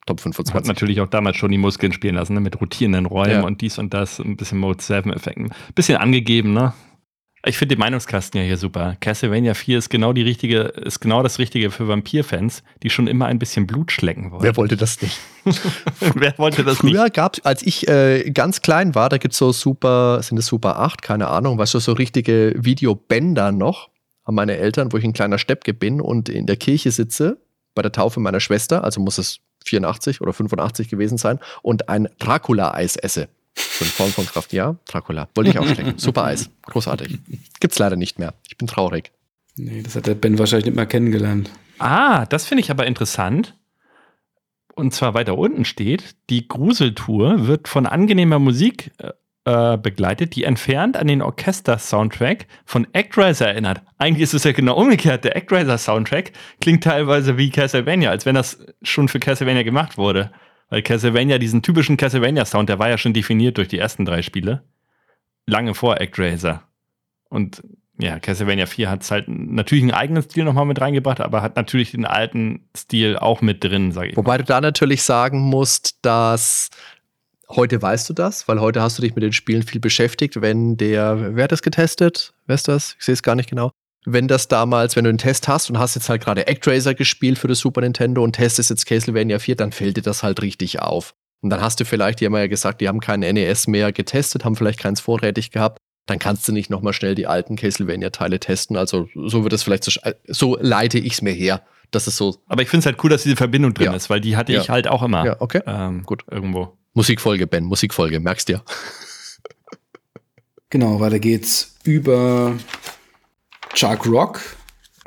Top Hat 25. natürlich auch damals schon die Muskeln spielen lassen, ne? mit rotierenden Räumen Ja. und dies und das, ein bisschen Mode 7-Effekten. Bisschen angegeben, ne? Ich finde den Meinungskasten ja hier super. Castlevania 4 ist genau die richtige, ist genau das Richtige für Vampir-Fans, die schon immer ein bisschen Blut schlecken wollen. Wer wollte das nicht? Wer wollte das nicht? Früher gab es, als ich äh, ganz klein war, da gibt es so Super, sind es Super 8, keine Ahnung, weißt du, so richtige Videobänder noch, haben meine Eltern, wo ich ein kleiner Steppke bin und in der Kirche sitze, bei der Taufe meiner Schwester, also muss es 84 oder 85 gewesen sein, und ein Dracula-Eis esse. So in Form von Kraft, ja, Dracula. Wollte ich auch schlecken. Super Eis. Großartig. Gibt's leider nicht mehr. Ich bin traurig. Nee, das hat der Ben wahrscheinlich nicht mal kennengelernt. Ah, das finde ich aber interessant. Und zwar weiter unten steht, die Gruseltour wird von angenehmer Musik äh, begleitet, die entfernt an den Orchester-Soundtrack von Actraiser erinnert. Eigentlich ist es ja genau umgekehrt. Der Actraiser-Soundtrack klingt teilweise wie Castlevania, als wenn das schon für Castlevania gemacht wurde. Weil Castlevania, diesen typischen Castlevania-Sound, der war ja schon definiert durch die ersten drei Spiele. Lange vor Actraiser. Und ja, Castlevania 4 hat halt natürlich einen eigenen Stil nochmal mit reingebracht, aber hat natürlich den alten Stil auch mit drin, sage ich. Wobei du da natürlich sagen musst, dass heute weißt du das, weil heute hast du dich mit den Spielen viel beschäftigt. Wenn der, wer hat das getestet? Wer ist das? Ich sehe es gar nicht genau. Wenn das damals, wenn du einen Test hast und hast jetzt halt gerade Actraiser gespielt für das Super Nintendo und testest jetzt Castlevania 4, dann fällt dir das halt richtig auf. Und dann hast du vielleicht, die haben ja gesagt, die haben keinen NES mehr getestet, haben vielleicht keins vorrätig gehabt. Dann kannst du nicht nochmal schnell die alten Castlevania-Teile testen. Also so wird es vielleicht, so, so leite ich es mir her. Das ist so, Aber ich finde es halt cool, dass diese Verbindung drin Ja. ist, weil die hatte Ja. ich halt auch immer. ja, okay. Ähm, Gut. Irgendwo. Musikfolge, Ben, Musikfolge, merkst dir. Genau, weiter geht's über Chuck Rock.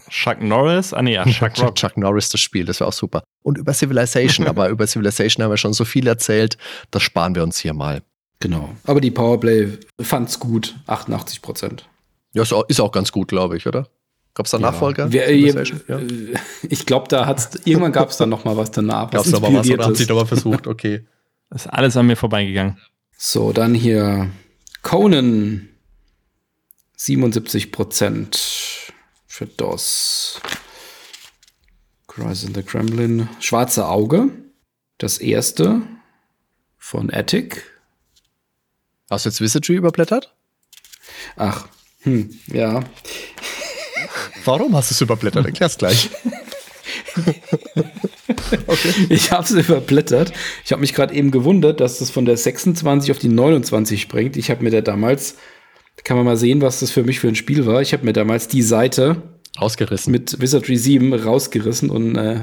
Chuck Norris, ah nee, ja, Chuck Rock. Chuck Norris das Spiel, das wäre auch super. Und über Civilization, aber über Civilization haben wir schon so viel erzählt, das sparen wir uns hier mal. Genau. Aber die Powerplay fand's gut. 88 Prozent. Ja, ist auch, ist auch ganz gut, glaube ich, oder? Gab es da Nachfolger? Wer, Civilization? äh, Ja. äh, Ich glaube, da hat's irgendwann gab es dann noch mal was danach. Gab es da mal was oder haben ist. sie nochmal versucht? Okay. Ist alles an mir vorbeigegangen. So, dann hier Conan 77 Prozent für DOS. Cries in the Kremlin. Schwarze Auge. Das erste von Attic. Hast du jetzt Wizardry überblättert? Ach, hm, ja. Warum hast du es überblättert? Erklär's gleich. Ich habe es überblättert. Ich habe mich gerade eben gewundert, dass das von der 26 auf die 29 springt. Ich habe mir da damals, kann man mal sehen, was das für mich für ein Spiel war. Ich habe mir damals die Seite Ausgerissen. mit Wizardry 7 rausgerissen und äh,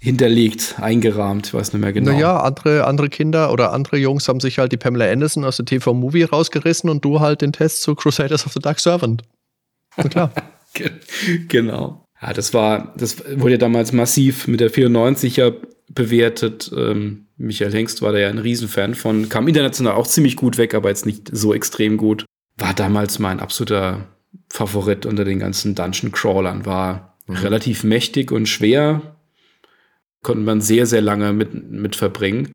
hinterlegt, eingerahmt, ich weiß nicht mehr genau. Naja, andere, andere Kinder oder andere Jungs haben sich halt die Pamela Anderson aus der TV-Movie rausgerissen und du halt den Test zu Crusaders of the Dark Servant. Na klar. Ge- genau. Ja, das war, das wurde ja damals massiv mit der 94er bewertet. Ähm, Michael Hengst war da ja ein Riesenfan von, kam international auch ziemlich gut weg, aber jetzt nicht so extrem gut. War damals mein absoluter Favorit unter den ganzen Dungeon Crawlern, war mhm. relativ mächtig und schwer, konnte man sehr, sehr lange mit, mit verbringen.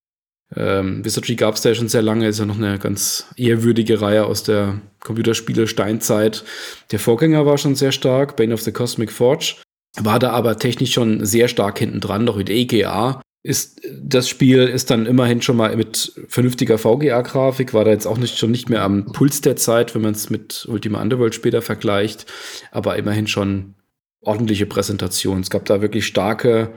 Ähm, Wizardry gab es da ja schon sehr lange, ist ja noch eine ganz ehrwürdige Reihe aus der Computerspiele Steinzeit. Der Vorgänger war schon sehr stark, Bane of the Cosmic Forge, war da aber technisch schon sehr stark hinten dran, noch mit EGA. Ist, das Spiel ist dann immerhin schon mal mit vernünftiger VGA-Grafik, war da jetzt auch nicht, schon nicht mehr am Puls der Zeit, wenn man es mit Ultima Underworld später vergleicht, aber immerhin schon ordentliche Präsentation. Es gab da wirklich starke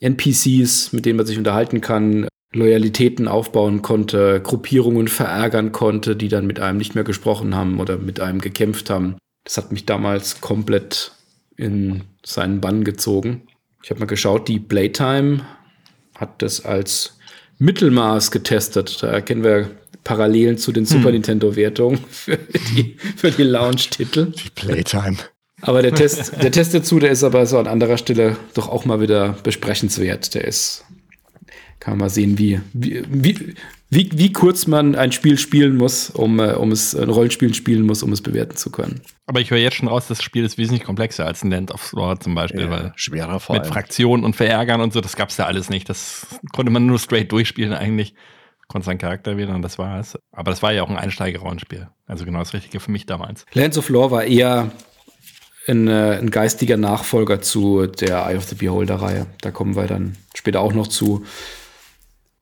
NPCs, mit denen man sich unterhalten kann, Loyalitäten aufbauen konnte, Gruppierungen verärgern konnte, die dann mit einem nicht mehr gesprochen haben oder mit einem gekämpft haben. Das hat mich damals komplett in seinen Bann gezogen. Ich habe mal geschaut, die Playtime hat das als Mittelmaß getestet. Da erkennen wir Parallelen zu den Super hm. Nintendo-Wertungen für die, für die Launch-Titel. Die Playtime. Aber der Test, der Test dazu, der ist aber so an anderer Stelle doch auch mal wieder besprechenswert. Der ist kann man mal sehen, wie, wie, wie, wie, wie kurz man ein Spiel spielen muss, um, äh, um es, ein Rollenspiel spielen muss, um es bewerten zu können. Aber ich höre jetzt schon raus, das Spiel ist wesentlich komplexer als ein Land of Lore zum Beispiel, ja, weil schwerer vor mit. Fraktionen und Verärgern und so, das gab es ja alles nicht. Das konnte man nur straight durchspielen eigentlich. Konnte seinen Charakter wählen und das war es. Aber das war ja auch ein Einsteiger-Rollenspiel. Also genau das Richtige für mich damals. Lands of Lore war eher ein, äh, ein geistiger Nachfolger zu der Eye of the Beholder-Reihe. Da kommen wir dann später auch noch zu.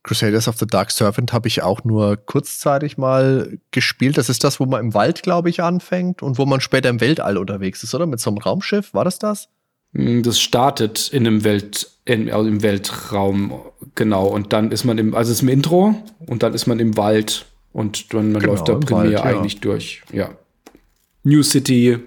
Crusaders of the Dark Servant habe ich auch nur kurzzeitig mal gespielt. Das ist das, wo man im Wald, glaube ich, anfängt und wo man später im Weltall unterwegs ist, oder? Mit so einem Raumschiff. War das das? Mm, das startet in einem Welt, in, also im Weltraum, genau. Und dann ist man im, also es ist im Intro und dann ist man im Wald und dann man genau, läuft da primär Wald, ja. eigentlich durch. Ja. New City,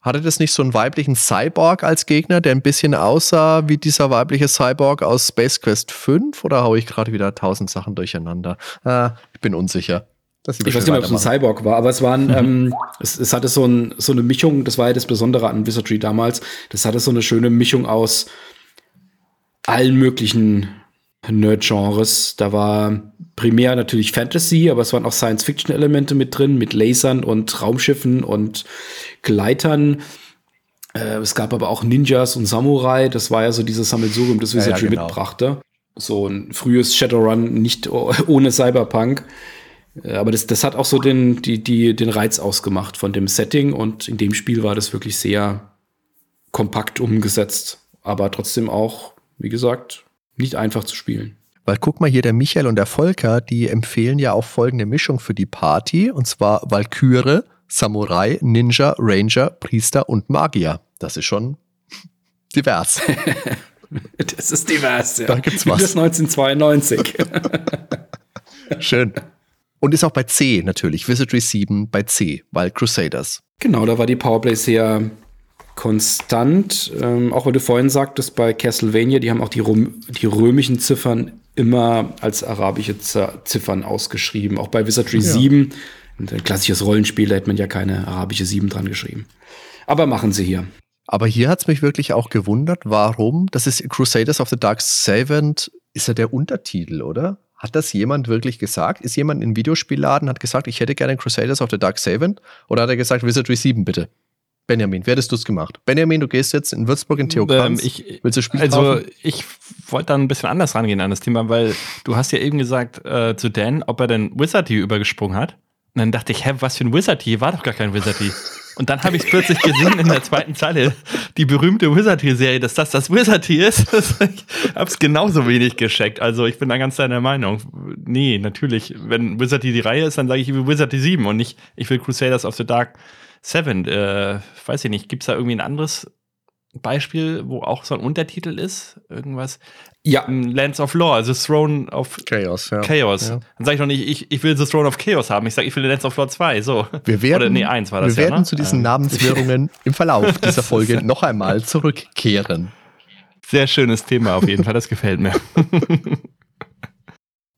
hatte das nicht so einen weiblichen Cyborg als Gegner, der ein bisschen aussah wie dieser weibliche Cyborg aus Space Quest 5? Oder haue ich gerade wieder tausend Sachen durcheinander? Äh, ich bin unsicher. ich weiß nicht mehr, ob es ein Cyborg war, aber es waren, ähm, es, es, hatte so, ein, so eine Mischung, das war ja das Besondere an Wizardry damals, das hatte so eine schöne Mischung aus allen möglichen Nerd-Genres. Da war primär natürlich Fantasy, aber es waren auch Science-Fiction-Elemente mit drin, mit Lasern und Raumschiffen und Gleitern. Äh, es gab aber auch Ninjas und Samurai. Das war ja so dieses Sammelsurium, das Wizardry ja, ja, genau. mitbrachte. So ein frühes Shadowrun, nicht ohne Cyberpunk. Äh, aber das, das hat auch so den, die, die, den Reiz ausgemacht von dem Setting und in dem Spiel war das wirklich sehr kompakt umgesetzt. Aber trotzdem auch, wie gesagt, nicht einfach zu spielen. Weil guck mal hier, der Michael und der Volker, die empfehlen ja auch folgende Mischung für die Party, und zwar Valkyrie, Samurai, Ninja, Ranger, Priester und Magier. Das ist schon divers. das ist divers, ja. Da gibt's was. Das 1992. Schön. Und ist auch bei C natürlich, Wizardry 7 bei C, weil Crusaders. Genau, da war die Powerplay sehr konstant. Ähm, auch weil du vorhin sagtest, bei Castlevania, die haben auch die, Rom die römischen Ziffern immer als arabische Z Ziffern ausgeschrieben. Auch bei Wizardry ja. 7, ein klassisches Rollenspiel, da hätte man ja keine arabische 7 dran geschrieben. Aber machen sie hier. Aber hier hat es mich wirklich auch gewundert, warum, das ist Crusaders of the Dark Servant, ist ja der Untertitel, oder? Hat das jemand wirklich gesagt? Ist jemand in Videospielladen, hat gesagt, ich hätte gerne Crusaders of the Dark Servant? Oder hat er gesagt, Wizardry 7 bitte? Benjamin, wer hättest du es gemacht? Benjamin, du gehst jetzt in Würzburg in Theokranz. Ähm, ich, Willst du Spiel Also, kaufen? ich wollte dann ein bisschen anders rangehen an das Thema, weil du hast ja eben gesagt äh, zu Dan, ob er denn Wizardy übergesprungen hat. Und dann dachte ich, hä, was für ein Wizardy? War doch gar kein Wizardy. Und dann habe ich es plötzlich gesehen in der zweiten Zeile, die berühmte Wizardy-Serie, dass das das Wizardy ist. ich habe es genauso wenig gescheckt. Also ich bin da ganz deiner Meinung. Nee, natürlich, wenn Wizardy die Reihe ist, dann sage ich, ich will Wizardy 7 und nicht, ich will Crusaders of the Dark Seven, äh, weiß ich nicht, gibt es da irgendwie ein anderes Beispiel, wo auch so ein Untertitel ist? Irgendwas? Ja. Lands of Law, also Throne of Chaos. Ja. Chaos. Ja. Dann sage ich doch nicht, ich, ich will The Throne of Chaos haben. Ich sage, ich will Lands of Law 2. So. Wir werden, Oder nee, 1 war das wir ja, werden ne? zu diesen ähm. Namenswirrungen im Verlauf dieser Folge noch einmal zurückkehren. Sehr schönes Thema auf jeden Fall, das gefällt mir.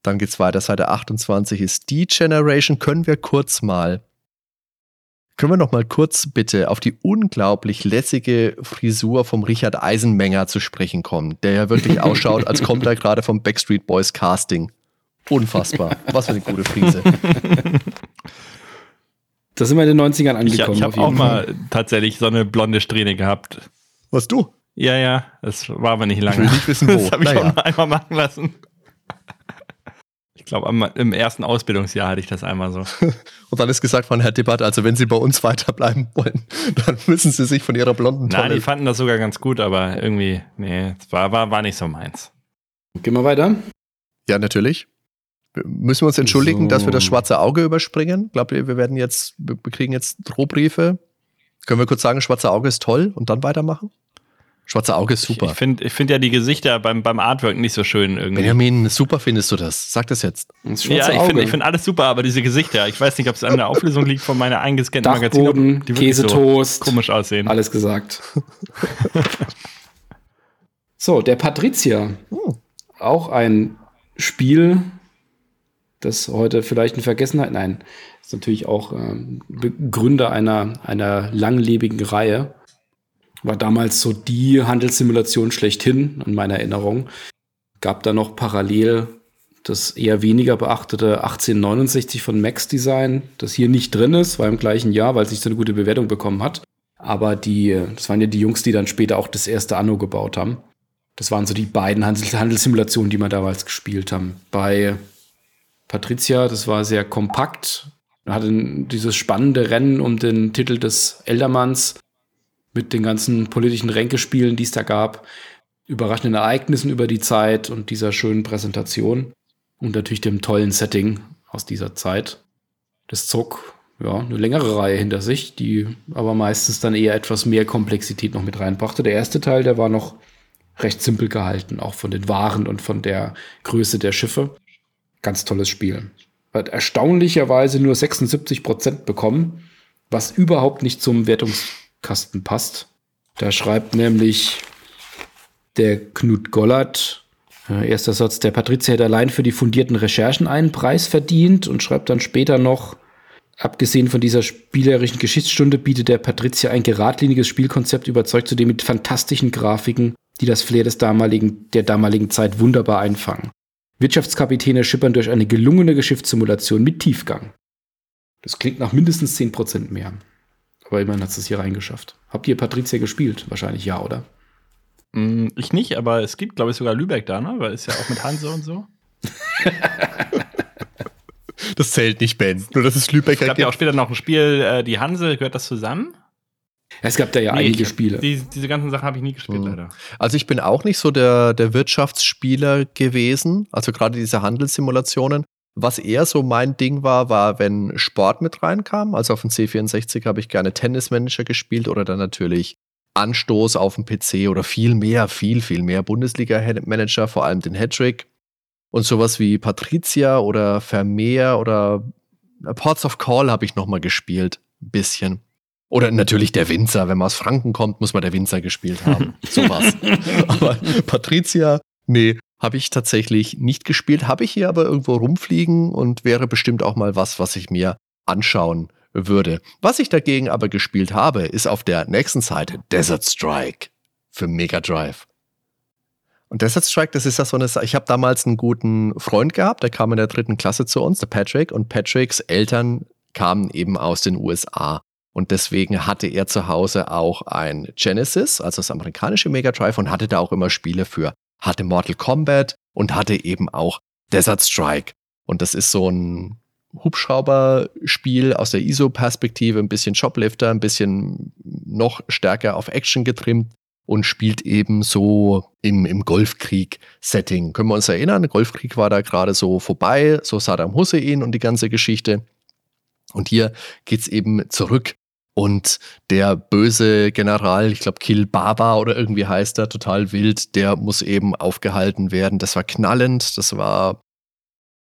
Dann geht's weiter. Seite 28 ist die Generation. Können wir kurz mal Können wir noch mal kurz bitte auf die unglaublich lässige Frisur vom Richard Eisenmenger zu sprechen kommen, der ja wirklich ausschaut, als kommt er gerade vom Backstreet Boys Casting. Unfassbar. Was für eine gute Frise. Da sind wir in den 90ern Ich, angekommen. ich auf habe auch mal tatsächlich so eine blonde Strähne gehabt. Was du? Ja, ja, das war aber nicht Ich lange. will nicht wissen, wo. Das habe ich Naja. auch noch einmal machen lassen. Ich glaube, im ersten Ausbildungsjahr hatte ich das einmal so. Und dann ist gesagt von Herr Dippert, also wenn Sie bei uns weiterbleiben wollen, dann müssen Sie sich von Ihrer blonden Nein, Tonne... die fanden das sogar ganz gut, aber irgendwie, nee, es war, war, war nicht so meins. Gehen wir weiter. ja, natürlich. Müssen wir uns entschuldigen, So. dass wir das schwarze Auge überspringen? Ich glaube, wir werden jetzt, wir kriegen jetzt Drohbriefe. Können wir kurz sagen, schwarze Auge ist toll und dann weitermachen? Schwarze Auge ist super. Ich, ich finde ich find ja die Gesichter beim, beim Artwork nicht so schön irgendwie. Benjamin, super findest du das. Sag das jetzt. Das ja, ich finde find alles super, aber diese Gesichter, ich weiß nicht, ob es an der Auflösung liegt von meiner eingescannten Dachboden, die wirklich so Käsetoast, komisch aussehen. alles gesagt. so, der Patrizier. Hm. Auch ein Spiel, das heute vielleicht in Vergessenheit, nein, ist natürlich auch ähm, Begründer einer, einer langlebigen Reihe. War damals so die Handelssimulation schlechthin, in meiner Erinnerung. Gab da noch parallel das eher weniger beachtete 1869 von Max Design, das hier nicht drin ist, war im gleichen Jahr, weil es nicht so eine gute Bewertung bekommen hat. Aber die, das waren ja die Jungs, die dann später auch das erste Anno gebaut haben. Das waren so die beiden Handels Handelssimulationen, die wir damals gespielt haben. Bei Patricia, das war sehr kompakt, hatte dieses spannende Rennen um den Titel des Eldermanns mit den ganzen politischen Ränkespielen, die es da gab, überraschenden Ereignissen über die Zeit und dieser schönen Präsentation und natürlich dem tollen Setting aus dieser Zeit. Das zog ja eine längere Reihe hinter sich, die aber meistens dann eher etwas mehr Komplexität noch mit reinbrachte. Der erste Teil, der war noch recht simpel gehalten, auch von den Waren und von der Größe der Schiffe. Ganz tolles Spiel. Hat erstaunlicherweise nur 76 Prozent bekommen, was überhaupt nicht zum Wertungskasten passt. Da schreibt nämlich der Knut Gollert, äh, erster Satz, der Patrizia hätte allein für die fundierten Recherchen einen Preis verdient und schreibt dann später noch, abgesehen von dieser spielerischen Geschichtsstunde bietet der Patrizia ein geradliniges Spielkonzept, überzeugt zudem mit fantastischen Grafiken, die das Flair des damaligen, der damaligen Zeit wunderbar einfangen. Wirtschaftskapitäne schippern durch eine gelungene Geschichtssimulation mit Tiefgang. Das klingt nach mindestens 10% mehr. Aber immerhin hat es hier reingeschafft. Habt ihr Patrizia gespielt? Wahrscheinlich ja, oder? Mm, Ich nicht, aber es gibt, glaube ich, sogar Lübeck da, ne? Weil ist ja auch mit Hanse und so. Das zählt nicht, Ben. Nur das ist Es Lübecker. gab ja auch später noch ein Spiel, äh, die Hanse, gehört das zusammen? Es gab da ja Nee, einige ich- Spiele. Die, diese ganzen Sachen habe ich nie gespielt, Mhm. leider. Also ich bin auch nicht so der, der Wirtschaftsspieler gewesen, also gerade diese Handelssimulationen. Was eher so mein Ding war, war, wenn Sport mit reinkam. Also auf dem C64 habe ich gerne Tennismanager gespielt oder dann natürlich Anstoß auf dem PC oder viel mehr, viel, viel mehr Bundesliga-Manager, vor allem den Hattrick. Und sowas wie Patricia oder Vermeer oder Ports of Call habe ich nochmal gespielt. Ein bisschen. Oder natürlich der Winzer. Wenn man aus Franken kommt, muss man der Winzer gespielt haben. Sowas. aber Patricia, nee, habe ich tatsächlich nicht gespielt. Habe ich hier aber irgendwo rumfliegen und wäre bestimmt auch mal was, was ich mir anschauen würde. Was ich dagegen aber gespielt habe, ist auf der nächsten Seite Desert Strike für Mega Drive. Und Desert Strike, das ist ja so eine Sache. Ich habe damals einen guten Freund gehabt, der kam in der dritten Klasse zu uns, der Patrick. Und Patricks Eltern kamen eben aus den USA. Und deswegen hatte er zu Hause auch ein Genesis, also das amerikanische Mega Drive, und hatte da auch immer Spiele für. Hatte Mortal Kombat und hatte eben auch Desert Strike. Und das ist so ein Hubschrauberspiel aus der ISO-Perspektive, ein bisschen Shoplifter, ein bisschen noch stärker auf Action getrimmt und spielt eben so im, im Golfkrieg-Setting. Können wir uns erinnern, der Golfkrieg war da gerade so vorbei, so Saddam Hussein und die ganze Geschichte. Und hier geht's eben zurück. Und der böse General, ich glaube Kill Baba oder irgendwie heißt er, total wild, der muss eben aufgehalten werden. Das war knallend, das war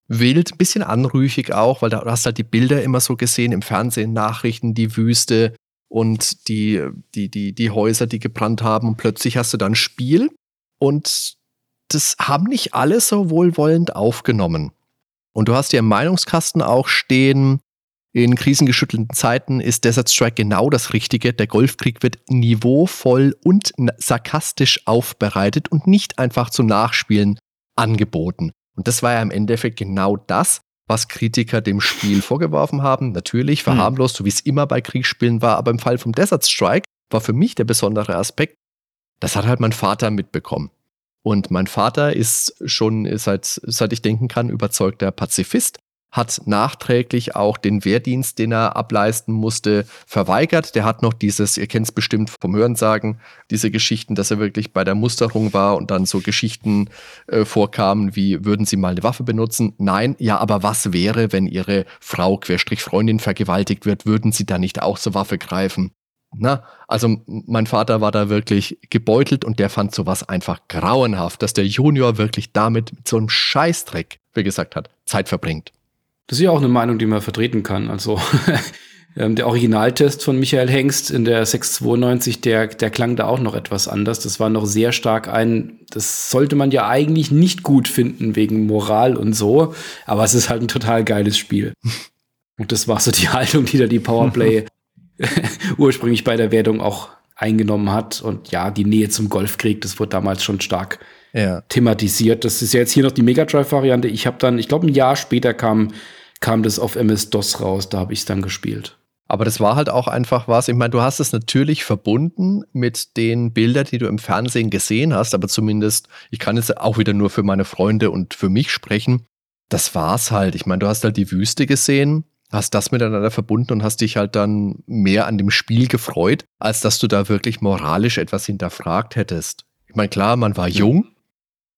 wild, ein bisschen anrüchig auch, weil da hast halt die Bilder immer so gesehen im Fernsehen, Nachrichten, die Wüste und die, die, die, die Häuser, die gebrannt haben. Und plötzlich hast du dann Spiel und das haben nicht alle so wohlwollend aufgenommen. Und du hast hier im Meinungskasten auch stehen, In krisengeschüttelten Zeiten ist Desert Strike genau das Richtige. Der Golfkrieg wird niveauvoll und sarkastisch aufbereitet und nicht einfach zum Nachspielen angeboten. Und das war ja im Endeffekt genau das, was Kritiker dem Spiel vorgeworfen haben. Natürlich verharmlost, so wie es immer bei Kriegsspielen war, aber im Fall vom Desert Strike war für mich der besondere Aspekt, das hat halt mein Vater mitbekommen. Und mein Vater ist schon, seit, seit ich denken kann, überzeugter Pazifist hat nachträglich auch den Wehrdienst, den er ableisten musste, verweigert. Der hat noch dieses, ihr kennt es bestimmt vom Hörensagen, diese Geschichten, dass er wirklich bei der Musterung war und dann so Geschichten äh, vorkamen, wie würden Sie mal eine Waffe benutzen? Nein, ja, aber was wäre, wenn Ihre Frau, Querstrich Freundin, vergewaltigt wird? Würden Sie da nicht auch zur Waffe greifen? Na, also mein Vater war da wirklich gebeutelt und der fand sowas einfach grauenhaft, dass der Junior wirklich damit mit so einem Scheißdreck, wie gesagt hat, Zeit verbringt. Das ist ja auch eine Meinung, die man vertreten kann. Also ähm, der Originaltest von Michael Hengst in der 692, der, der klang da auch noch etwas anders. Das war noch sehr stark ein, das sollte man ja eigentlich nicht gut finden wegen Moral und so, aber es ist halt ein total geiles Spiel. Und das war so die Haltung, die da die Powerplay ursprünglich bei der Wertung auch eingenommen hat. Und ja, die Nähe zum Golfkrieg, das wurde damals schon stark ja. thematisiert. Das ist ja jetzt hier noch die Mega Drive-Variante. Ich habe dann, ich glaube, ein Jahr später kam kam das auf MS-DOS raus, da habe ich es dann gespielt. Aber das war halt auch einfach was. Ich meine, du hast es natürlich verbunden mit den Bildern, die du im Fernsehen gesehen hast, aber zumindest, ich kann jetzt auch wieder nur für meine Freunde und für mich sprechen. Das war's halt. Ich meine, du hast halt die Wüste gesehen, hast das miteinander verbunden und hast dich halt dann mehr an dem Spiel gefreut, als dass du da wirklich moralisch etwas hinterfragt hättest. Ich meine, klar, man war jung,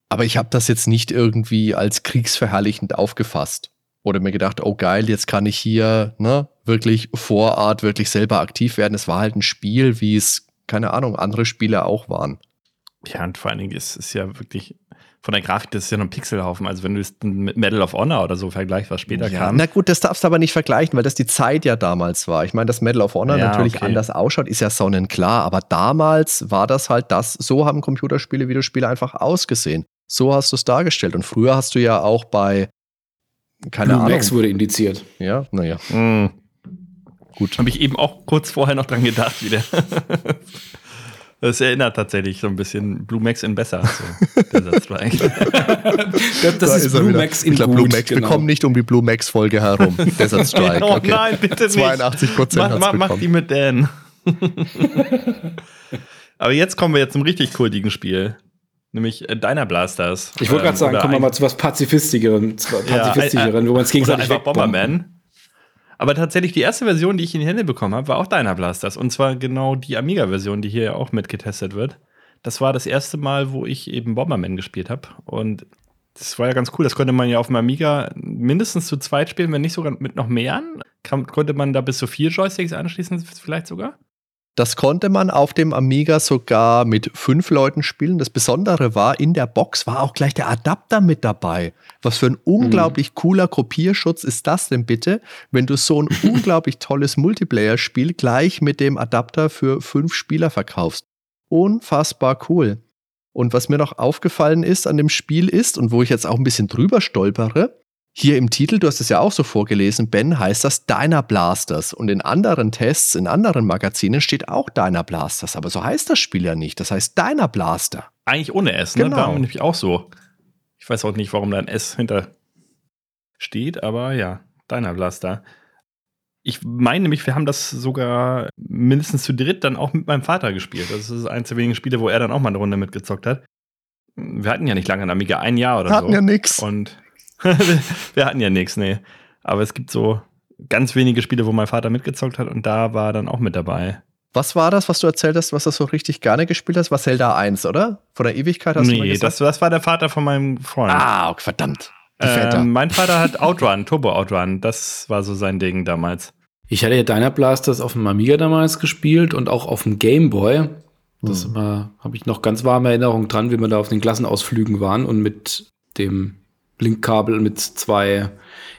aber ich habe das jetzt nicht irgendwie als kriegsverherrlichend aufgefasst oder mir gedacht, oh geil, jetzt kann ich hier ne, wirklich vor Ort wirklich selber aktiv werden. Es war halt ein Spiel, wie es, keine Ahnung, andere Spiele auch waren. Ja, und vor allen Dingen ist es ja wirklich von der Grafik, das ist ja noch ein Pixelhaufen. Also wenn du es mit Medal of Honor oder so vergleichst, was später ja, kam. Na gut, das darfst du aber nicht vergleichen, weil das die Zeit ja damals war. Ich meine, dass Medal of Honor ja, natürlich okay. anders ausschaut, ist ja sonnenklar. Aber damals war das halt das, so haben Computerspiele, Videospiele einfach ausgesehen. So hast du es dargestellt. Und früher hast du ja auch bei keine Blue Ahnung. Max wurde indiziert. Ja, naja. Mhm. Gut. Habe ich eben auch kurz vorher noch dran gedacht, wieder. Das erinnert tatsächlich so ein bisschen Blue Max in besser. So, der Satz das, das da ist, ist Blue Max in ich glaub. Blue Max. Genau. Wir kommen nicht um die Blue Max Folge herum. Desert Strike. oh okay. nein, bitte nicht. 82 Prozent mach, mach, mach die mit Dan. Aber jetzt kommen wir jetzt zum richtig kultigen Spiel nämlich äh, Deiner Blasters. Ich wollte gerade ähm, sagen, kommen wir mal zu was Pazifistischeren, Pazifistischeren ja, wo man es gegenseitig einfach Bomberman. Aber tatsächlich die erste Version, die ich in die Hände bekommen habe, war auch Deiner Blasters. Und zwar genau die Amiga-Version, die hier ja auch mitgetestet wird. Das war das erste Mal, wo ich eben Bomberman gespielt habe. Und das war ja ganz cool. Das konnte man ja auf dem Amiga mindestens zu zweit spielen, wenn nicht sogar mit noch mehr. Kann, konnte man da bis zu vier Joysticks anschließen, vielleicht sogar? Das konnte man auf dem Amiga sogar mit fünf Leuten spielen. Das Besondere war, in der Box war auch gleich der Adapter mit dabei. Was für ein unglaublich mhm. cooler Kopierschutz ist das denn bitte, wenn du so ein unglaublich tolles Multiplayer-Spiel gleich mit dem Adapter für fünf Spieler verkaufst. Unfassbar cool. Und was mir noch aufgefallen ist an dem Spiel ist, und wo ich jetzt auch ein bisschen drüber stolpere, hier im Titel, du hast es ja auch so vorgelesen, Ben, heißt das Dyna Blasters. Und in anderen Tests, in anderen Magazinen steht auch Dyna Blasters. Aber so heißt das Spiel ja nicht. Das heißt Dyna Blaster. Eigentlich ohne S, ne? Genau. War nämlich auch so. Ich weiß auch nicht, warum da ein S hinter steht, aber ja, Dyna Blaster. Ich meine nämlich, wir haben das sogar mindestens zu dritt dann auch mit meinem Vater gespielt. Das ist eins der wenigen Spiele, wo er dann auch mal eine Runde mitgezockt hat. Wir hatten ja nicht lange ein Amiga, ein Jahr oder hatten so. Hatten ja nix. Und wir hatten ja nichts, nee. Aber es gibt so ganz wenige Spiele, wo mein Vater mitgezockt hat und da war er dann auch mit dabei. Was war das, was du erzählt hast, was du so richtig gerne gespielt hast? War Zelda 1, oder? Von der Ewigkeit hast nee, du Nee, das, das war der Vater von meinem Freund. Ah, okay, verdammt. Ähm, mein Vater hat Outrun, Turbo Outrun. Das war so sein Ding damals. Ich hatte ja Diner Blasters auf dem Amiga damals gespielt und auch auf dem Game Boy. Das hm. habe ich noch ganz warme Erinnerungen dran, wie wir da auf den Klassenausflügen waren und mit dem Linkkabel mit zwei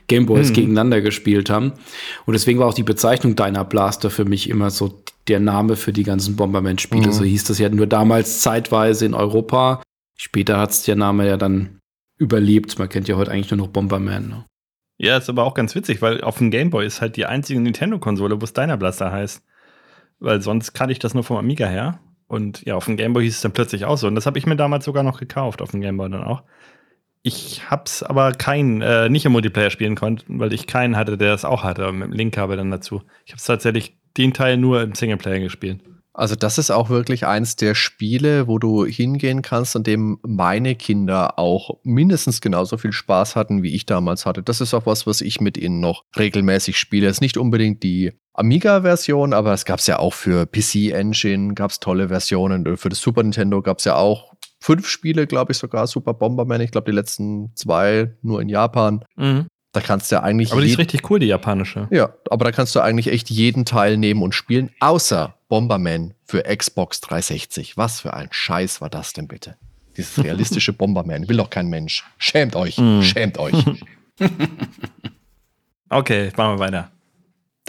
Gameboys hm. gegeneinander gespielt haben. Und deswegen war auch die Bezeichnung Dyna Blaster für mich immer so der Name für die ganzen Bomberman-Spiele. Mhm. So hieß das ja nur damals zeitweise in Europa. Später hat es der Name ja dann überlebt. Man kennt ja heute eigentlich nur noch Bomberman. Ne? Ja, ist aber auch ganz witzig, weil auf dem Game Boy ist halt die einzige Nintendo-Konsole, wo Steiner Blaster heißt. Weil sonst kannte ich das nur vom Amiga her. Und ja, auf dem Game Boy hieß es dann plötzlich auch so. Und das habe ich mir damals sogar noch gekauft, auf dem Game Boy dann auch. Ich hab's aber keinen, äh, nicht im Multiplayer spielen konnten, weil ich keinen hatte, der das auch hatte, mit dem Link-Kabel dann dazu. Ich habe tatsächlich den Teil nur im Singleplayer gespielt. Also das ist auch wirklich eins der Spiele, wo du hingehen kannst, an dem meine Kinder auch mindestens genauso viel Spaß hatten, wie ich damals hatte. Das ist auch was, was ich mit ihnen noch regelmäßig spiele. Es ist nicht unbedingt die Amiga-Version, aber es gab es ja auch für PC Engine, gab es tolle Versionen. Für das Super Nintendo gab es ja auch fünf Spiele, glaube ich sogar, Super Bomberman. Ich glaube, die letzten zwei nur in Japan. Mhm. Da kannst du ja eigentlich. Aber die ist richtig cool, die japanische. Ja, aber da kannst du eigentlich echt jeden Teil nehmen und spielen, außer Bomberman für Xbox 360. Was für ein Scheiß war das denn bitte? Dieses realistische Bomberman will doch kein Mensch. Schämt euch, Mm. schämt euch. Okay, machen wir weiter.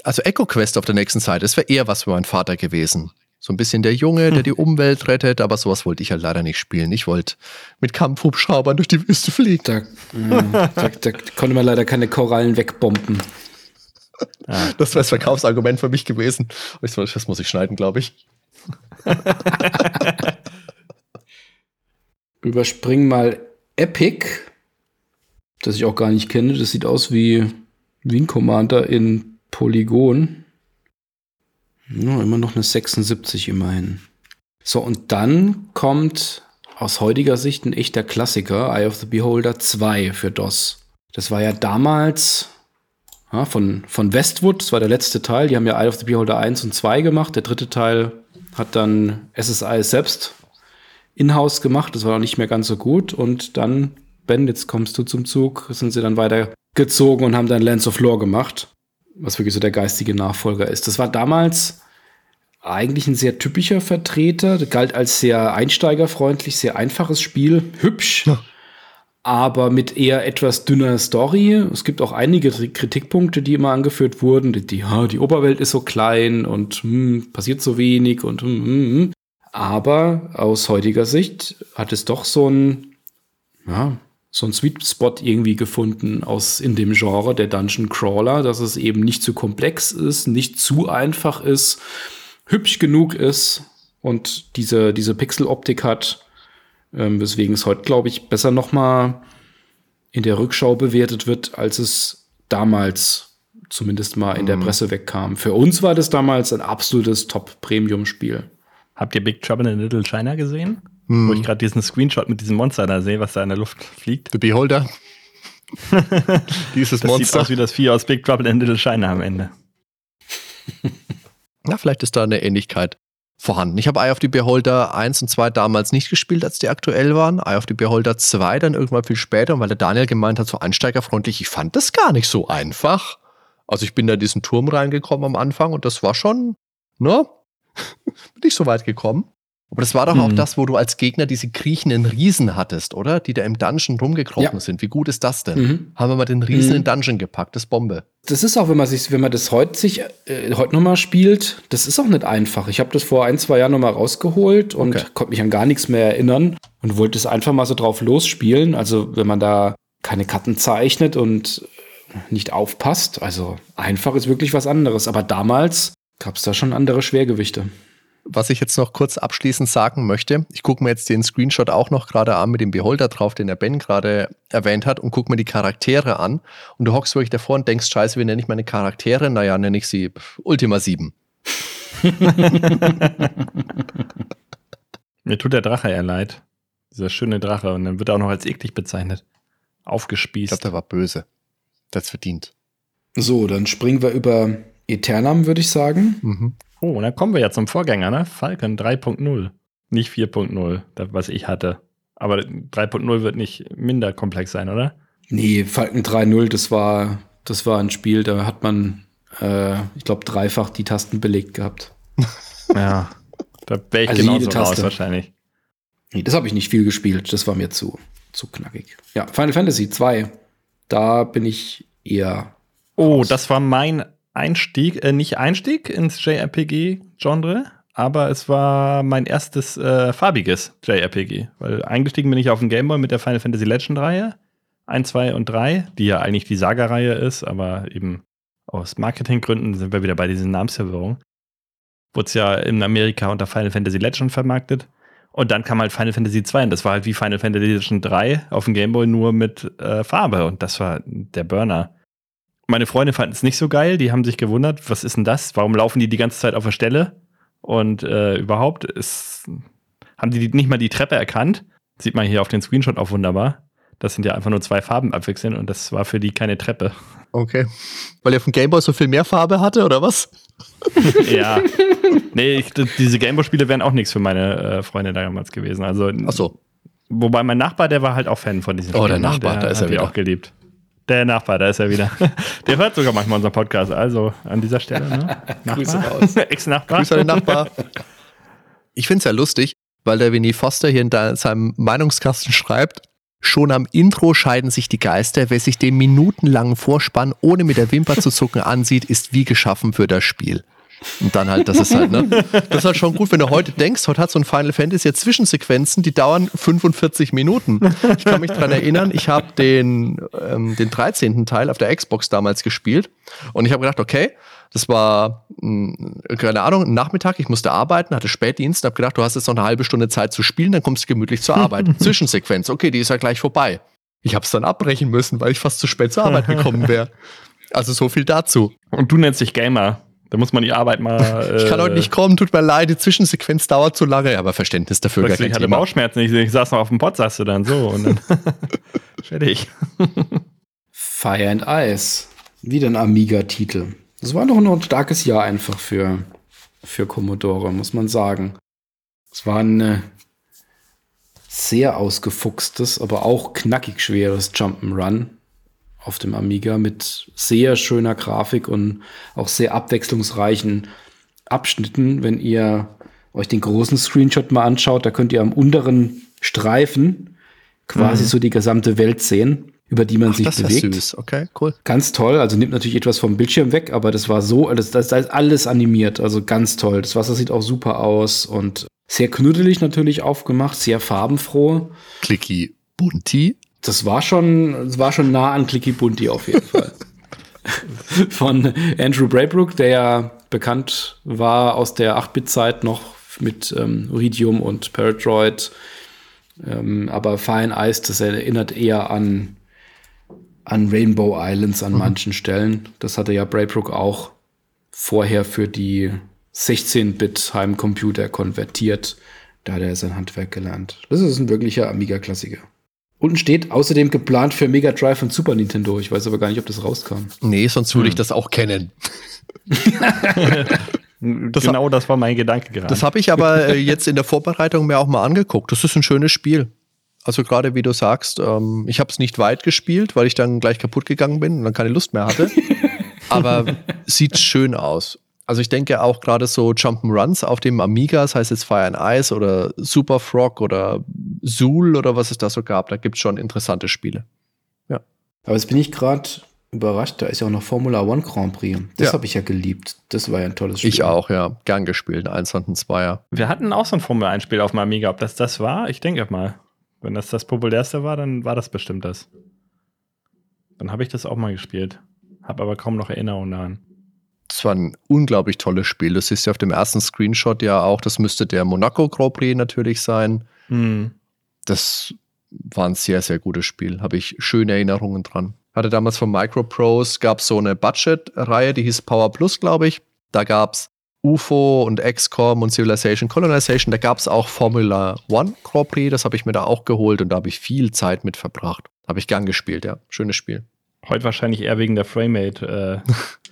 Also Echo Quest auf der nächsten Seite, das wäre eher was für meinen Vater gewesen. So ein bisschen der Junge, der die Umwelt rettet, aber sowas wollte ich halt leider nicht spielen. Ich wollte mit Kampfhubschraubern durch die Wüste fliegen. Da, äh, da, da konnte man leider keine Korallen wegbomben. Das wäre das Verkaufsargument für mich gewesen. Das muss ich schneiden, glaube ich. Überspring mal Epic, das ich auch gar nicht kenne. Das sieht aus wie Wien Commander in Polygon. Ja, immer noch eine 76 immerhin. So, und dann kommt aus heutiger Sicht ein echter Klassiker, Eye of the Beholder 2 für DOS. Das war ja damals ja, von, von Westwood, das war der letzte Teil. Die haben ja Eye of the Beholder 1 und 2 gemacht. Der dritte Teil hat dann SSI selbst in-house gemacht. Das war noch nicht mehr ganz so gut. Und dann, Ben, jetzt kommst du zum Zug, sind sie dann weitergezogen und haben dann Lands of Lore gemacht, was wirklich so der geistige Nachfolger ist. Das war damals eigentlich ein sehr typischer Vertreter. Galt als sehr einsteigerfreundlich, sehr einfaches Spiel, hübsch, aber mit eher etwas dünner Story. Es gibt auch einige Kritikpunkte, die immer angeführt wurden. Die, die, ja, die Oberwelt ist so klein und hm, passiert so wenig und hm, hm, hm. Aber aus heutiger Sicht hat es doch so ein, ja, so ein Sweet Spot irgendwie gefunden aus in dem Genre der Dungeon Crawler, dass es eben nicht zu komplex ist, nicht zu einfach ist, hübsch genug ist und diese, diese Pixeloptik hat, ähm, weswegen es heute, glaube ich, besser noch mal in der Rückschau bewertet wird, als es damals zumindest mal in der Presse wegkam. Für uns war das damals ein absolutes Top-Premium-Spiel. Habt ihr Big Trouble in Little China gesehen? Wo ich gerade diesen Screenshot mit diesem Monster da sehe, was da in der Luft fliegt. The Beholder. Dieses Das Monster. sieht aus wie das Vieh aus Big Trouble in Little China am Ende. Na, vielleicht ist da eine Ähnlichkeit vorhanden. Ich habe Eye of the Beholder 1 und 2 damals nicht gespielt, als die aktuell waren. Eye of the Beholder 2 dann irgendwann viel später, weil der Daniel gemeint hat, so einsteigerfreundlich, ich fand das gar nicht so einfach. Also ich bin da in diesen Turm reingekommen am Anfang und das war schon, ne? bin nicht so weit gekommen. Aber das war doch auch Mhm. das, wo du als Gegner diese kriechenden Riesen hattest, oder? Die da im Dungeon rumgekrochen Ja. sind. Wie gut ist das denn? Mhm. Haben wir mal den Riesen Mhm. in den Dungeon gepackt, das Bombe. Das ist auch, wenn man sich, wenn man das heute sich äh, heute noch mal spielt, das ist auch nicht einfach. Ich habe das vor ein, zwei Jahren noch mal rausgeholt und Okay. konnte mich an gar nichts mehr erinnern und wollte es einfach mal so drauf losspielen. Also wenn man da keine Karten zeichnet und nicht aufpasst, also einfach ist wirklich was anderes. Aber damals gab es da schon andere Schwergewichte. Was ich jetzt noch kurz abschließend sagen möchte, ich gucke mir jetzt den Screenshot auch noch gerade an mit dem Beholder drauf, den der Ben gerade erwähnt hat, und gucke mir die Charaktere an. Und du hockst wirklich davor und denkst, scheiße, wie nenne ich meine Charaktere? Naja, nenne ich sie Ultima 7. Mir tut der Drache eher leid. Dieser schöne Drache. Und dann wird er auch noch als eklig bezeichnet. Ich Aufgespießt. glaube, der war böse. Das verdient. So, dann springen wir über Eternam, würde ich sagen. Mhm. Oh, und dann kommen wir ja zum Vorgänger, ne? Falcon 3.0. Nicht 4.0, das, was ich hatte. Aber 3.0 wird nicht minder komplex sein, oder? Nee, Falcon 3.0, das war, das war ein Spiel, da hat man, äh, ich glaube, dreifach die Tasten belegt gehabt. Ja. Da wäre ich Also genauso raus wahrscheinlich. Nee, das habe ich nicht viel gespielt, das war mir zu, zu knackig. Ja, Final Fantasy 2, da bin ich eher. Oh, raus. das war mein Einstieg, äh, nicht Einstieg ins JRPG-Genre, aber es war mein erstes äh, farbiges JRPG. Weil eingestiegen bin ich auf dem Gameboy mit der Final Fantasy Legend-Reihe 1, 2 und 3, die ja eigentlich die Saga-Reihe ist, aber eben aus Marketinggründen sind wir wieder bei diesen Namensverwirrung. Wurde es ja in Amerika unter Final Fantasy Legend vermarktet. Und dann kam halt Final Fantasy 2 und das war halt wie Final Fantasy Legend 3 auf dem Gameboy nur mit äh, Farbe und das war der Burner. Meine Freunde fanden es nicht so geil, die haben sich gewundert, was ist denn das? Warum laufen die die ganze Zeit auf der Stelle? Und äh, überhaupt ist, haben die nicht mal die Treppe erkannt. Sieht man hier auf den Screenshot auch wunderbar. Das sind ja einfach nur zwei Farben abwechselnd und das war für die keine Treppe. Okay. Weil er vom Gameboy so viel mehr Farbe hatte, oder was? ja. Nee, ich, diese Gameboy-Spiele wären auch nichts für meine äh, Freunde damals gewesen. Also, Ach so. Wobei mein Nachbar, der war halt auch Fan von diesen Spielen. Oh, der ne? Nachbar, der da ist er wieder. auch geliebt. Der Nachbar, da ist er wieder. Der hört sogar manchmal unseren Podcast. Also an dieser Stelle. Ne? Grüße raus. Ex-Nachbar. Grüße an den Nachbar. Ich finde es ja lustig, weil der Winnie Foster hier in seinem Meinungskasten schreibt, Schon am Intro scheiden sich die Geister. Wer sich den minutenlangen Vorspann ohne mit der Wimper zu zucken ansieht, ist wie geschaffen für das Spiel. Und dann halt, das ist halt, ne? Das ist halt schon gut, wenn du heute denkst, heute hat so ein Final Fantasy jetzt Zwischensequenzen, die dauern 45 Minuten. Ich kann mich dran erinnern, ich habe den, ähm, den 13. Teil auf der Xbox damals gespielt und ich habe gedacht, okay, das war, mh, hm, keine Ahnung, ein Nachmittag, ich musste arbeiten, hatte Spätdienst, habe gedacht, du hast jetzt noch eine halbe Stunde Zeit zu spielen, dann kommst du gemütlich zur Arbeit. Zwischensequenz, okay, die ist ja gleich vorbei. Ich habe es dann abbrechen müssen, weil ich fast zu spät zur Arbeit gekommen wäre. Also so viel dazu. Und du nennst dich Gamer. Da muss man die Arbeit mal. Äh, ich kann heute nicht kommen, tut mir leid, die Zwischensequenz dauert zu lange, aber Verständnis dafür gar kein Ich hatte Thema. Bauchschmerzen, ich, ich saß noch auf dem Pott, sagst du dann so und dann fertig. Fire and Ice. Wieder ein Amiga-Titel. Das war doch noch ein starkes Jahr einfach für, für Commodore, muss man sagen. Es war ein äh, sehr ausgefuchstes, aber auch knackig schweres Jump'n'Run auf dem Amiga mit sehr schöner Grafik und auch sehr abwechslungsreichen Abschnitten. Wenn ihr euch den großen Screenshot mal anschaut, da könnt ihr am unteren Streifen quasi mhm. so die gesamte Welt sehen, über die man Ach, sich das bewegt. Ist süß. Okay, cool. Ganz toll. Also nimmt natürlich etwas vom Bildschirm weg, aber das war so, das, das, ist alles animiert. Also ganz toll. Das Wasser sieht auch super aus und sehr knuddelig natürlich aufgemacht, sehr farbenfroh. Clicky Bunti das war schon, das war schon nah an Clicky Bunty auf jeden Fall. Von Andrew Braybrook, der ja bekannt war aus der 8-Bit-Zeit noch mit ähm, Iridium und Paradroid. Ähm, aber Fine Ice, das erinnert eher an, an Rainbow Islands an mhm. manchen Stellen. Das hatte ja Braybrook auch vorher für die 16-Bit Heimcomputer konvertiert. Da hat er sein Handwerk gelernt. Das ist ein wirklicher Amiga-Klassiker. Unten steht außerdem geplant für Mega Drive und Super Nintendo. Ich weiß aber gar nicht, ob das rauskam. Nee, sonst würde hm. ich das auch kennen. das genau, das war mein Gedanke gerade. Das habe ich aber äh, jetzt in der Vorbereitung mir auch mal angeguckt. Das ist ein schönes Spiel. Also gerade wie du sagst, ähm, ich habe es nicht weit gespielt, weil ich dann gleich kaputt gegangen bin und dann keine Lust mehr hatte. aber sieht schön aus. Also ich denke auch gerade so Jump'n'Runs auf dem Amiga, das heißt jetzt Fire and Ice oder Super Frog oder Zool oder was es da so gab, da gibt es schon interessante Spiele. Ja. Aber jetzt bin ich gerade überrascht, da ist ja auch noch Formula One Grand Prix. Das ja. habe ich ja geliebt. Das war ja ein tolles Spiel. Ich auch, ja. Gern gespielt, ein und ein Zweier. Wir hatten auch so ein Formel 1 Spiel auf dem Amiga. Ob das das war? Ich denke mal. Wenn das das populärste war, dann war das bestimmt das. Dann habe ich das auch mal gespielt. Habe aber kaum noch Erinnerungen daran. Das war ein unglaublich tolles Spiel. Das ist ja auf dem ersten Screenshot ja auch, das müsste der Monaco Grand Prix natürlich sein. Mhm. Das war ein sehr, sehr gutes Spiel. Habe ich schöne Erinnerungen dran. Hatte damals von Microprose, gab es so eine Budget-Reihe, die hieß Power Plus, glaube ich. Da gab es UFO und XCOM und Civilization Colonization. Da gab es auch Formula One Grand Prix. Das habe ich mir da auch geholt und da habe ich viel Zeit mit verbracht. Habe ich gern gespielt, ja. Schönes Spiel. Heute wahrscheinlich eher wegen der Framerate. Äh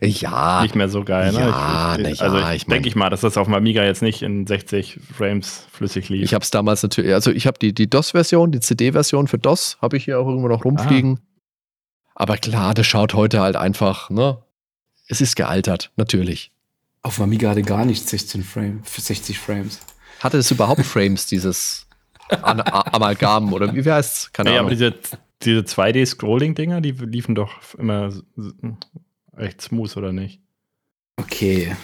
ja. Nicht mehr so geil, ne? Ja, ich, ich, also ja, ich denke ich mal, dass das auf dem Amiga jetzt nicht in 60 Frames flüssig lief. Ich habe es damals natürlich, also ich habe die, die DOS-Version, die CD-Version für DOS, habe ich hier auch irgendwo noch rumfliegen. Ah. Aber klar, das schaut heute halt einfach, ne? Es ist gealtert, natürlich. Auf dem Amiga hatte gar nicht 16 Frames, 60 Frames. Hatte es überhaupt Frames, dieses An Amalgam oder wie heißt es? Keine ja, Ahnung. aber diese, diese 2D-Scrolling-Dinger, die liefen doch immer recht smooth, oder nicht? Okay.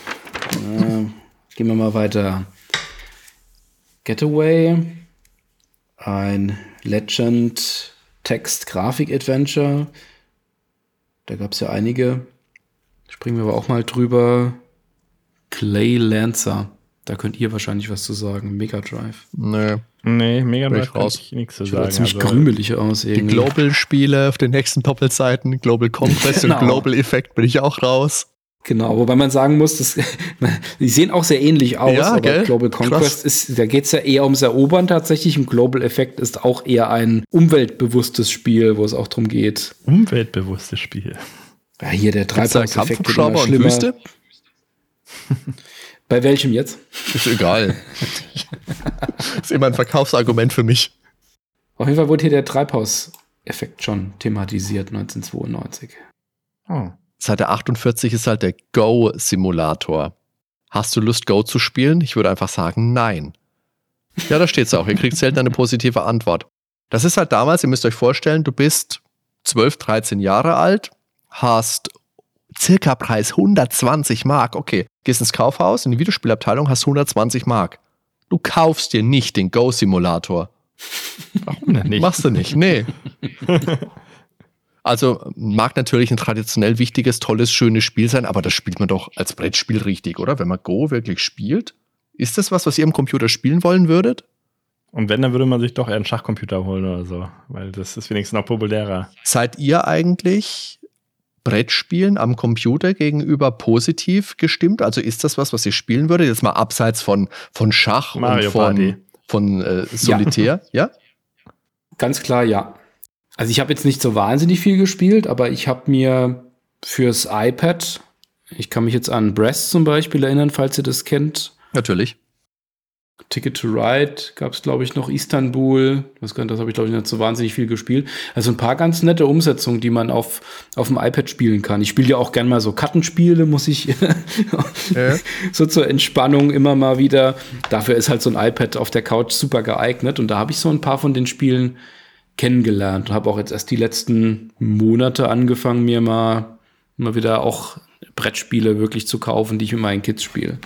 äh, gehen wir mal weiter. Getaway. Ein Legend Text-Grafik-Adventure. Da gab es ja einige. Springen wir aber auch mal drüber. Clay Lancer. Da könnt ihr wahrscheinlich was zu sagen. Mega Drive. Nö. Nee, Mega Drive ich kann raus. ich nichts zu Sieht aber sagen. ziemlich also- grümelig aus Die irgendwie. Global-Spiele auf den nächsten Doppelseiten, Global Conquest Genau. und Global Effect bin ich auch raus. Genau, wobei man sagen muss, dass, die sehen auch sehr ähnlich aus, Ja, aber gell? Global Krass. Conquest ist, da geht's ja eher ums Erobern tatsächlich. Und Global Effect ist auch eher ein umweltbewusstes Spiel, wo es auch drum geht. Umweltbewusstes Spiel. Ja, hier der Treibhauseffekt wird Kampfhubschrauber immer und schlimmer. Wüste? Bei welchem jetzt? Ist egal. ist immer ein Verkaufsargument für mich. Auf jeden Fall wurde hier der Treibhauseffekt schon thematisiert 1992. Oh. Seite 48 ist halt der Go-Simulator. Hast du Lust, Go zu spielen? Ich würde einfach sagen, nein. Ja, da steht's auch. Ihr kriegt selten eine positive Antwort. Das ist halt damals, ihr müsst euch vorstellen, du bist 12, 13 Jahre alt, hast circa Preis 120 Mark. Okay, gehst ins Kaufhaus, in die Videospielabteilung, hast 120 Mark. Du kaufst dir nicht den Go-Simulator. Warum denn nicht? Machst du nicht, nee. Also mag natürlich ein traditionell wichtiges, tolles, schönes Spiel sein, aber das spielt man doch als Brettspiel richtig, oder? Wenn man Go wirklich spielt. Ist das was, was ihr im Computer spielen wollen würdet? Und wenn, dann würde man sich doch eher einen Schachcomputer holen oder so, weil das ist wenigstens noch populärer. Seid ihr eigentlich Brettspielen am Computer gegenüber positiv gestimmt? Also ist das was, was ihr spielen würdet? Jetzt mal abseits von, von Schach Mario und von, Party. von äh, Solitär, ja? Ganz klar, ja. Also ich habe jetzt nicht so wahnsinnig viel gespielt, aber ich habe mir fürs iPad, ich kann mich jetzt an Breast zum Beispiel erinnern, falls ihr das kennt. Natürlich. Ticket to Ride gab es, glaube ich, noch Istanbul. Das, kann- das habe ich, glaube ich, nicht so wahnsinnig viel gespielt. Also ein paar ganz nette Umsetzungen, die man auf, auf dem iPad spielen kann. Ich spiele ja auch gern mal so Kartenspiele, muss ich Ja. so zur Entspannung immer mal wieder. Dafür ist halt so ein iPad auf der Couch super geeignet. Und da habe ich so ein paar von den Spielen kennengelernt und habe auch jetzt erst die letzten Monate angefangen, mir mal, mal wieder auch Brettspiele wirklich zu kaufen, die ich mit meinen Kids spiele.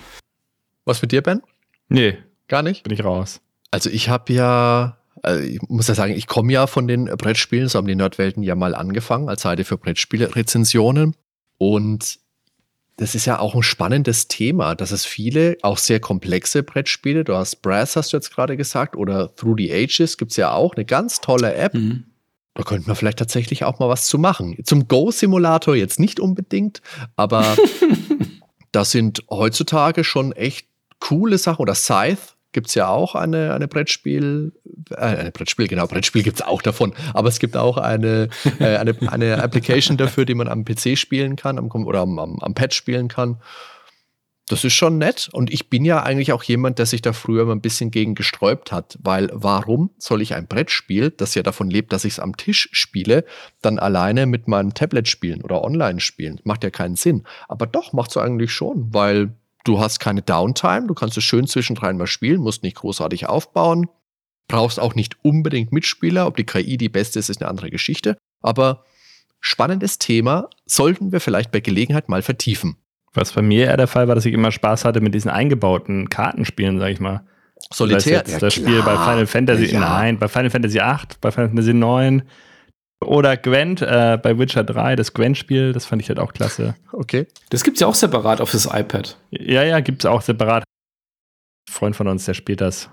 Was mit dir, Ben? Nee, Gar nicht? bin ich raus. Also ich habe ja, also ich muss ja sagen, ich komme ja von den Brettspielen, so haben die Nerdwelten ja mal angefangen als Seite für Brettspiele-Rezensionen. Und das ist ja auch ein spannendes Thema, dass es viele, auch sehr komplexe Brettspiele, du hast Brass, hast du jetzt gerade gesagt, oder Through the Ages gibt es ja auch eine ganz tolle App. Mhm. Da könnte man vielleicht tatsächlich auch mal was zu machen. Zum Go-Simulator jetzt nicht unbedingt, aber das sind heutzutage schon echt coole Sachen. Oder Scythe gibt es ja auch eine, eine Brettspiel, äh, eine Brettspiel, genau, Brettspiel gibt es auch davon, aber es gibt auch eine, äh, eine, eine Application dafür, die man am PC spielen kann am, oder am, am, am Pad spielen kann. Das ist schon nett und ich bin ja eigentlich auch jemand, der sich da früher mal ein bisschen gegen gesträubt hat, weil warum soll ich ein Brettspiel, das ja davon lebt, dass ich es am Tisch spiele, dann alleine mit meinem Tablet spielen oder online spielen? Macht ja keinen Sinn. Aber doch, macht es eigentlich schon, weil du hast keine Downtime, du kannst es schön zwischendrin mal spielen, musst nicht großartig aufbauen, brauchst auch nicht unbedingt Mitspieler, ob die KI die beste ist, ist eine andere Geschichte, aber spannendes Thema, sollten wir vielleicht bei Gelegenheit mal vertiefen. Was bei mir eher der Fall war, dass ich immer Spaß hatte mit diesen eingebauten Kartenspielen, sag ich mal. Solitär. Es jetzt das Spiel bei Final Fantasy, Ja. nein, bei Final Fantasy 8, bei Final Fantasy 9 oder Gwent äh, bei Witcher 3, das Gwent-Spiel, das fand ich halt auch klasse. Okay. Das gibt's ja auch separat auf das iPad. Ja, ja, gibt's auch separat. Ein Freund von uns, der spielt das.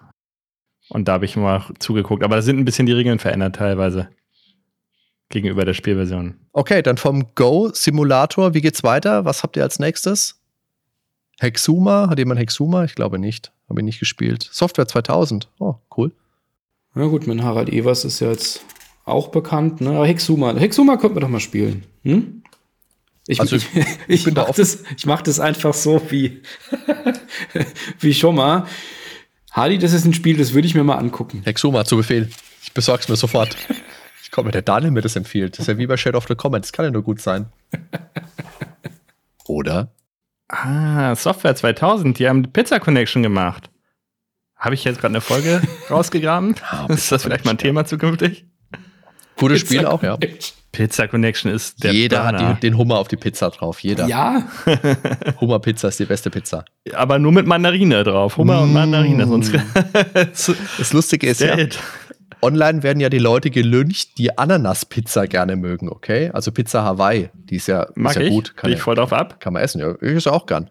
Und da habe ich mal zugeguckt. Aber da sind ein bisschen die Regeln verändert teilweise. Gegenüber der Spielversion. Okay, dann vom Go-Simulator, wie geht's weiter? Was habt ihr als nächstes? Hexuma? Hat jemand Hexuma? Ich glaube nicht. Habe ich nicht gespielt. Software 2000. Oh, cool. Na gut, mein Harald Evers ist ja jetzt auch bekannt. Ne? Aber Hexuma, Hexuma könnten wir doch mal spielen. Hm? Ich, Also, ich, ich, bin da mach offen. das, ich mach das einfach so wie, wie schon mal. Hardy, das ist ein Spiel, das würde ich mir mal angucken. Hexuma zu Befehl. Ich besorg's mir sofort. Ich komme, der Daniel mir das empfiehlt. Das ist ja wie bei Shadow of the Comet. Das kann ja nur gut sein. Oder? Ah, Software 2000, die haben die Pizza Connection gemacht. Habe ich jetzt gerade eine Folge rausgegraben? Ah, ist das vielleicht mal ein Thema zukünftig? Gutes Spiel auch, ja. Pizza Connection ist der Jeder Burner. hat die, den Hummer auf die Pizza drauf. Jeder. Ja, Hummer-Pizza ist die beste Pizza. Aber nur mit Mandarine drauf. Hummer und Mandarine, sonst Das Lustige ist ja, online werden ja die Leute gelüncht, die Ananaspizza gerne mögen, okay? Also Pizza Hawaii, die ist ja, Mag ist ja ich, gut. Kann ich voll drauf ab. Kann man essen, ja. Ich esse auch gern.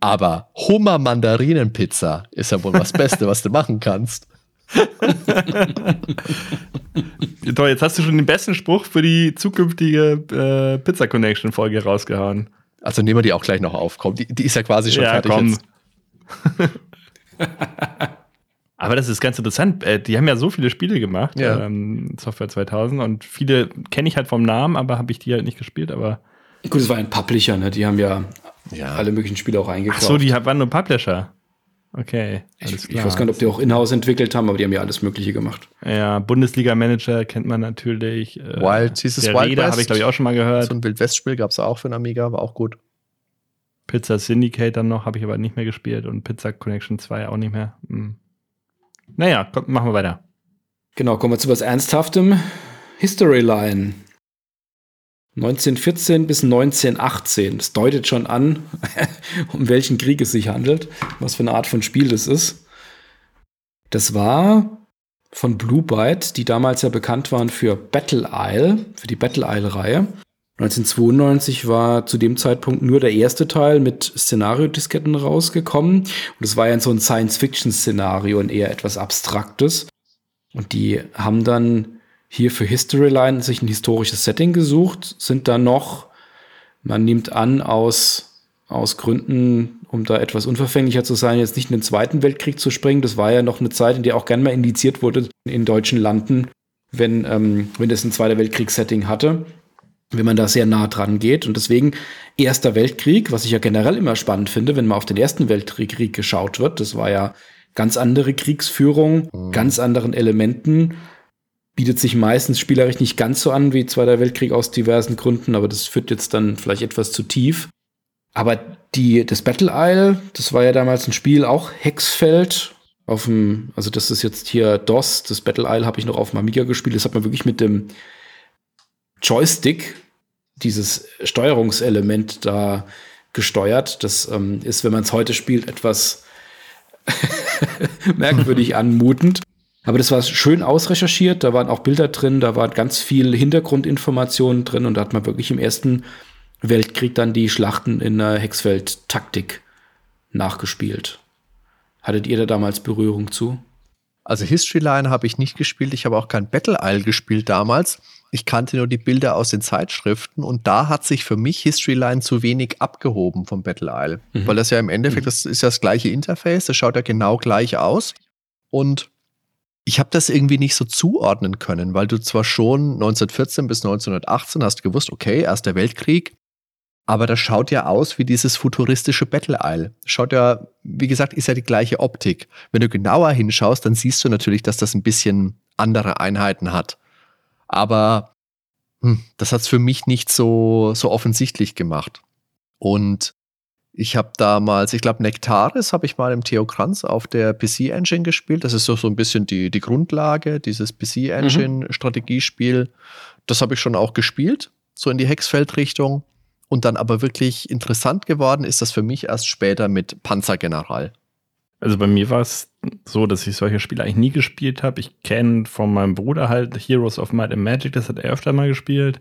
Aber Hummer-Mandarinen-Pizza ist ja wohl das Beste, was du machen kannst. Toll, jetzt hast du schon den besten Spruch für die zukünftige äh, Pizza Connection Folge rausgehauen. Also nehmen wir die auch gleich noch auf. Komm, die, die ist ja quasi schon Ja, fertig. komm. Jetzt. Aber das ist ganz interessant. Äh, Die haben ja so viele Spiele gemacht, Ja. ähm, Software 2000, und viele kenne ich halt vom Namen, aber habe ich die halt nicht gespielt. Aber Gut, es war ein Publisher, ne? Die haben ja, Ja. alle möglichen Spiele auch ach eingekauft. so, die waren nur Publisher. Okay, ich, alles ich klar. weiß gar nicht, ob die auch in-house entwickelt haben, aber die haben ja alles Mögliche gemacht. Ja, Bundesliga-Manager kennt man natürlich. Äh, Wild, dieses der Wild West. habe ich glaube ich auch schon mal gehört. So ein Wild-West-Spiel gab es auch für den Amiga, war auch gut. Pizza Syndicate dann noch, habe ich aber nicht mehr gespielt und Pizza Connection 2 auch nicht mehr. Hm. Naja, komm, machen wir weiter. Genau, kommen wir zu was Ernsthaftem. History Line. 1914 bis 1918. Das deutet schon an, um welchen Krieg es sich handelt, was für eine Art von Spiel das ist. Das war von Blue Byte, die damals ja bekannt waren für Battle Isle, für die Battle Isle-Reihe. 1992 war zu dem Zeitpunkt nur der erste Teil mit Szenariodisketten rausgekommen. Und es war ja so ein Science-Fiction-Szenario und eher etwas Abstraktes. Und die haben dann hier für Historyline sich ein historisches Setting gesucht, sind dann noch, man nimmt an, aus, aus Gründen, um da etwas unverfänglicher zu sein, jetzt nicht in den Zweiten Weltkrieg zu springen. Das war ja noch eine Zeit, in der auch gern mal indiziert wurde in deutschen Landen, wenn, ähm, wenn das ein Zweiter Weltkriegs-Setting hatte wenn man da sehr nah dran geht. Und deswegen Erster Weltkrieg, was ich ja generell immer spannend finde, wenn mal auf den Ersten Weltkrieg geschaut wird. Das war ja ganz andere Kriegsführung, Mhm. ganz anderen Elementen. Bietet sich meistens spielerisch nicht ganz so an wie Zweiter Weltkrieg aus diversen Gründen, aber das führt jetzt dann vielleicht etwas zu tief. Aber die, das Battle Isle, das war ja damals ein Spiel, auch Hexfeld. Auf dem, also das ist jetzt hier DOS, das Battle Isle habe ich noch auf dem Amiga gespielt. Das hat man wirklich mit dem Joystick, dieses Steuerungselement da gesteuert. Das ähm, ist, wenn man es heute spielt, etwas merkwürdig anmutend. Aber das war schön ausrecherchiert, da waren auch Bilder drin, da war ganz viel Hintergrundinformationen drin und da hat man wirklich im Ersten Weltkrieg dann die Schlachten in der Hexfeld-Taktik nachgespielt. Hattet ihr da damals Berührung zu? Also History Line habe ich nicht gespielt, ich habe auch kein Battle Isle gespielt damals. Ich kannte nur die Bilder aus den Zeitschriften und da hat sich für mich History Line zu wenig abgehoben vom Battle Isle. Mhm. Weil das ja im Endeffekt, das ist ja das gleiche Interface, das schaut ja genau gleich aus. Und ich habe das irgendwie nicht so zuordnen können, weil du zwar schon 1914 bis 1918 hast gewusst, okay, Erster Weltkrieg, aber das schaut ja aus wie dieses futuristische Battle Isle. Schaut ja, wie gesagt, ist ja die gleiche Optik. Wenn du genauer hinschaust, dann siehst du natürlich, dass das ein bisschen andere Einheiten hat. Aber hm, das hat es für mich nicht so, so offensichtlich gemacht. Und ich habe damals, ich glaube, Nektaris habe ich mal im Theo Kranz auf der PC-Engine gespielt. Das ist so, so ein bisschen die, die Grundlage, dieses PC-Engine-Strategiespiel. Das habe ich schon auch gespielt, so in die Hexfeld-Richtung. Und dann aber wirklich interessant geworden ist das für mich erst später mit Panzergeneral. Also bei mir war es so, dass ich solche Spiele eigentlich nie gespielt habe. Ich kenne von meinem Bruder halt Heroes of Might and Magic, das hat er öfter mal gespielt.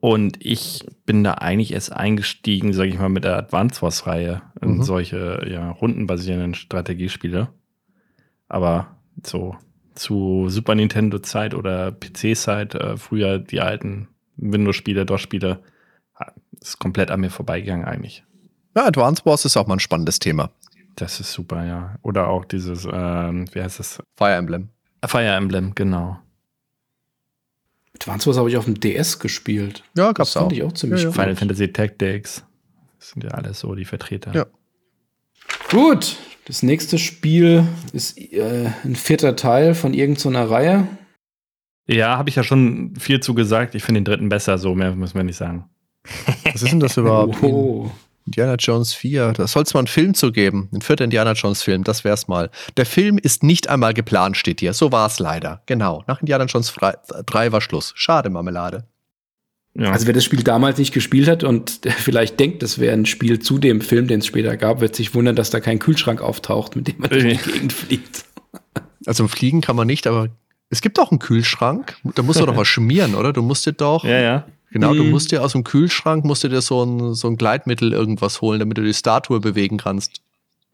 Und ich bin da eigentlich erst eingestiegen, sage ich mal, mit der Advance Wars-Reihe in Mhm. solche ja, rundenbasierenden Strategiespiele. Aber so zu Super Nintendo-Zeit oder PC-Zeit, äh, früher die alten Windows-Spiele, DOS-Spiele, ist komplett an mir vorbeigegangen eigentlich. Ja, Advance Wars ist auch mal ein spannendes Thema. Das ist super, ja. Oder auch dieses, ähm, wie heißt das? Fire Emblem. Fire Emblem, genau. Advance Wars habe ich auf dem DS gespielt. Ja, Das gab's fand auch. ich auch ziemlich Ja, ja. Final Fantasy Tactics. Das sind ja alles so die Vertreter. Ja. Gut, das nächste Spiel ist äh, ein vierter Teil von irgendeiner Reihe. Ja, habe ich ja schon viel zu gesagt. Ich finde den dritten besser, so mehr müssen wir nicht sagen. Was ist denn das überhaupt? Oh. Indiana Jones 4. Da soll es mal einen Film zu geben. Ein vierter Indiana Jones Film, das wär's mal. Der Film ist nicht einmal geplant, steht hier. So war es leider. Genau. Nach Indiana Jones 3 war Schluss. Schade, Marmelade. Ja. Also wer das Spiel damals nicht gespielt hat und der vielleicht denkt, das wäre ein Spiel zu dem Film, den es später gab, wird sich wundern, dass da kein Kühlschrank auftaucht, mit dem man durch die Gegend fliegt. Also fliegen kann man nicht, aber Es gibt auch einen Kühlschrank. Da musst du doch was schmieren, oder? Du musst dir doch. Ja, ja. Genau, du Mhm. musst dir aus dem Kühlschrank musst du dir so ein, so ein Gleitmittel irgendwas holen, damit du die Statue bewegen kannst.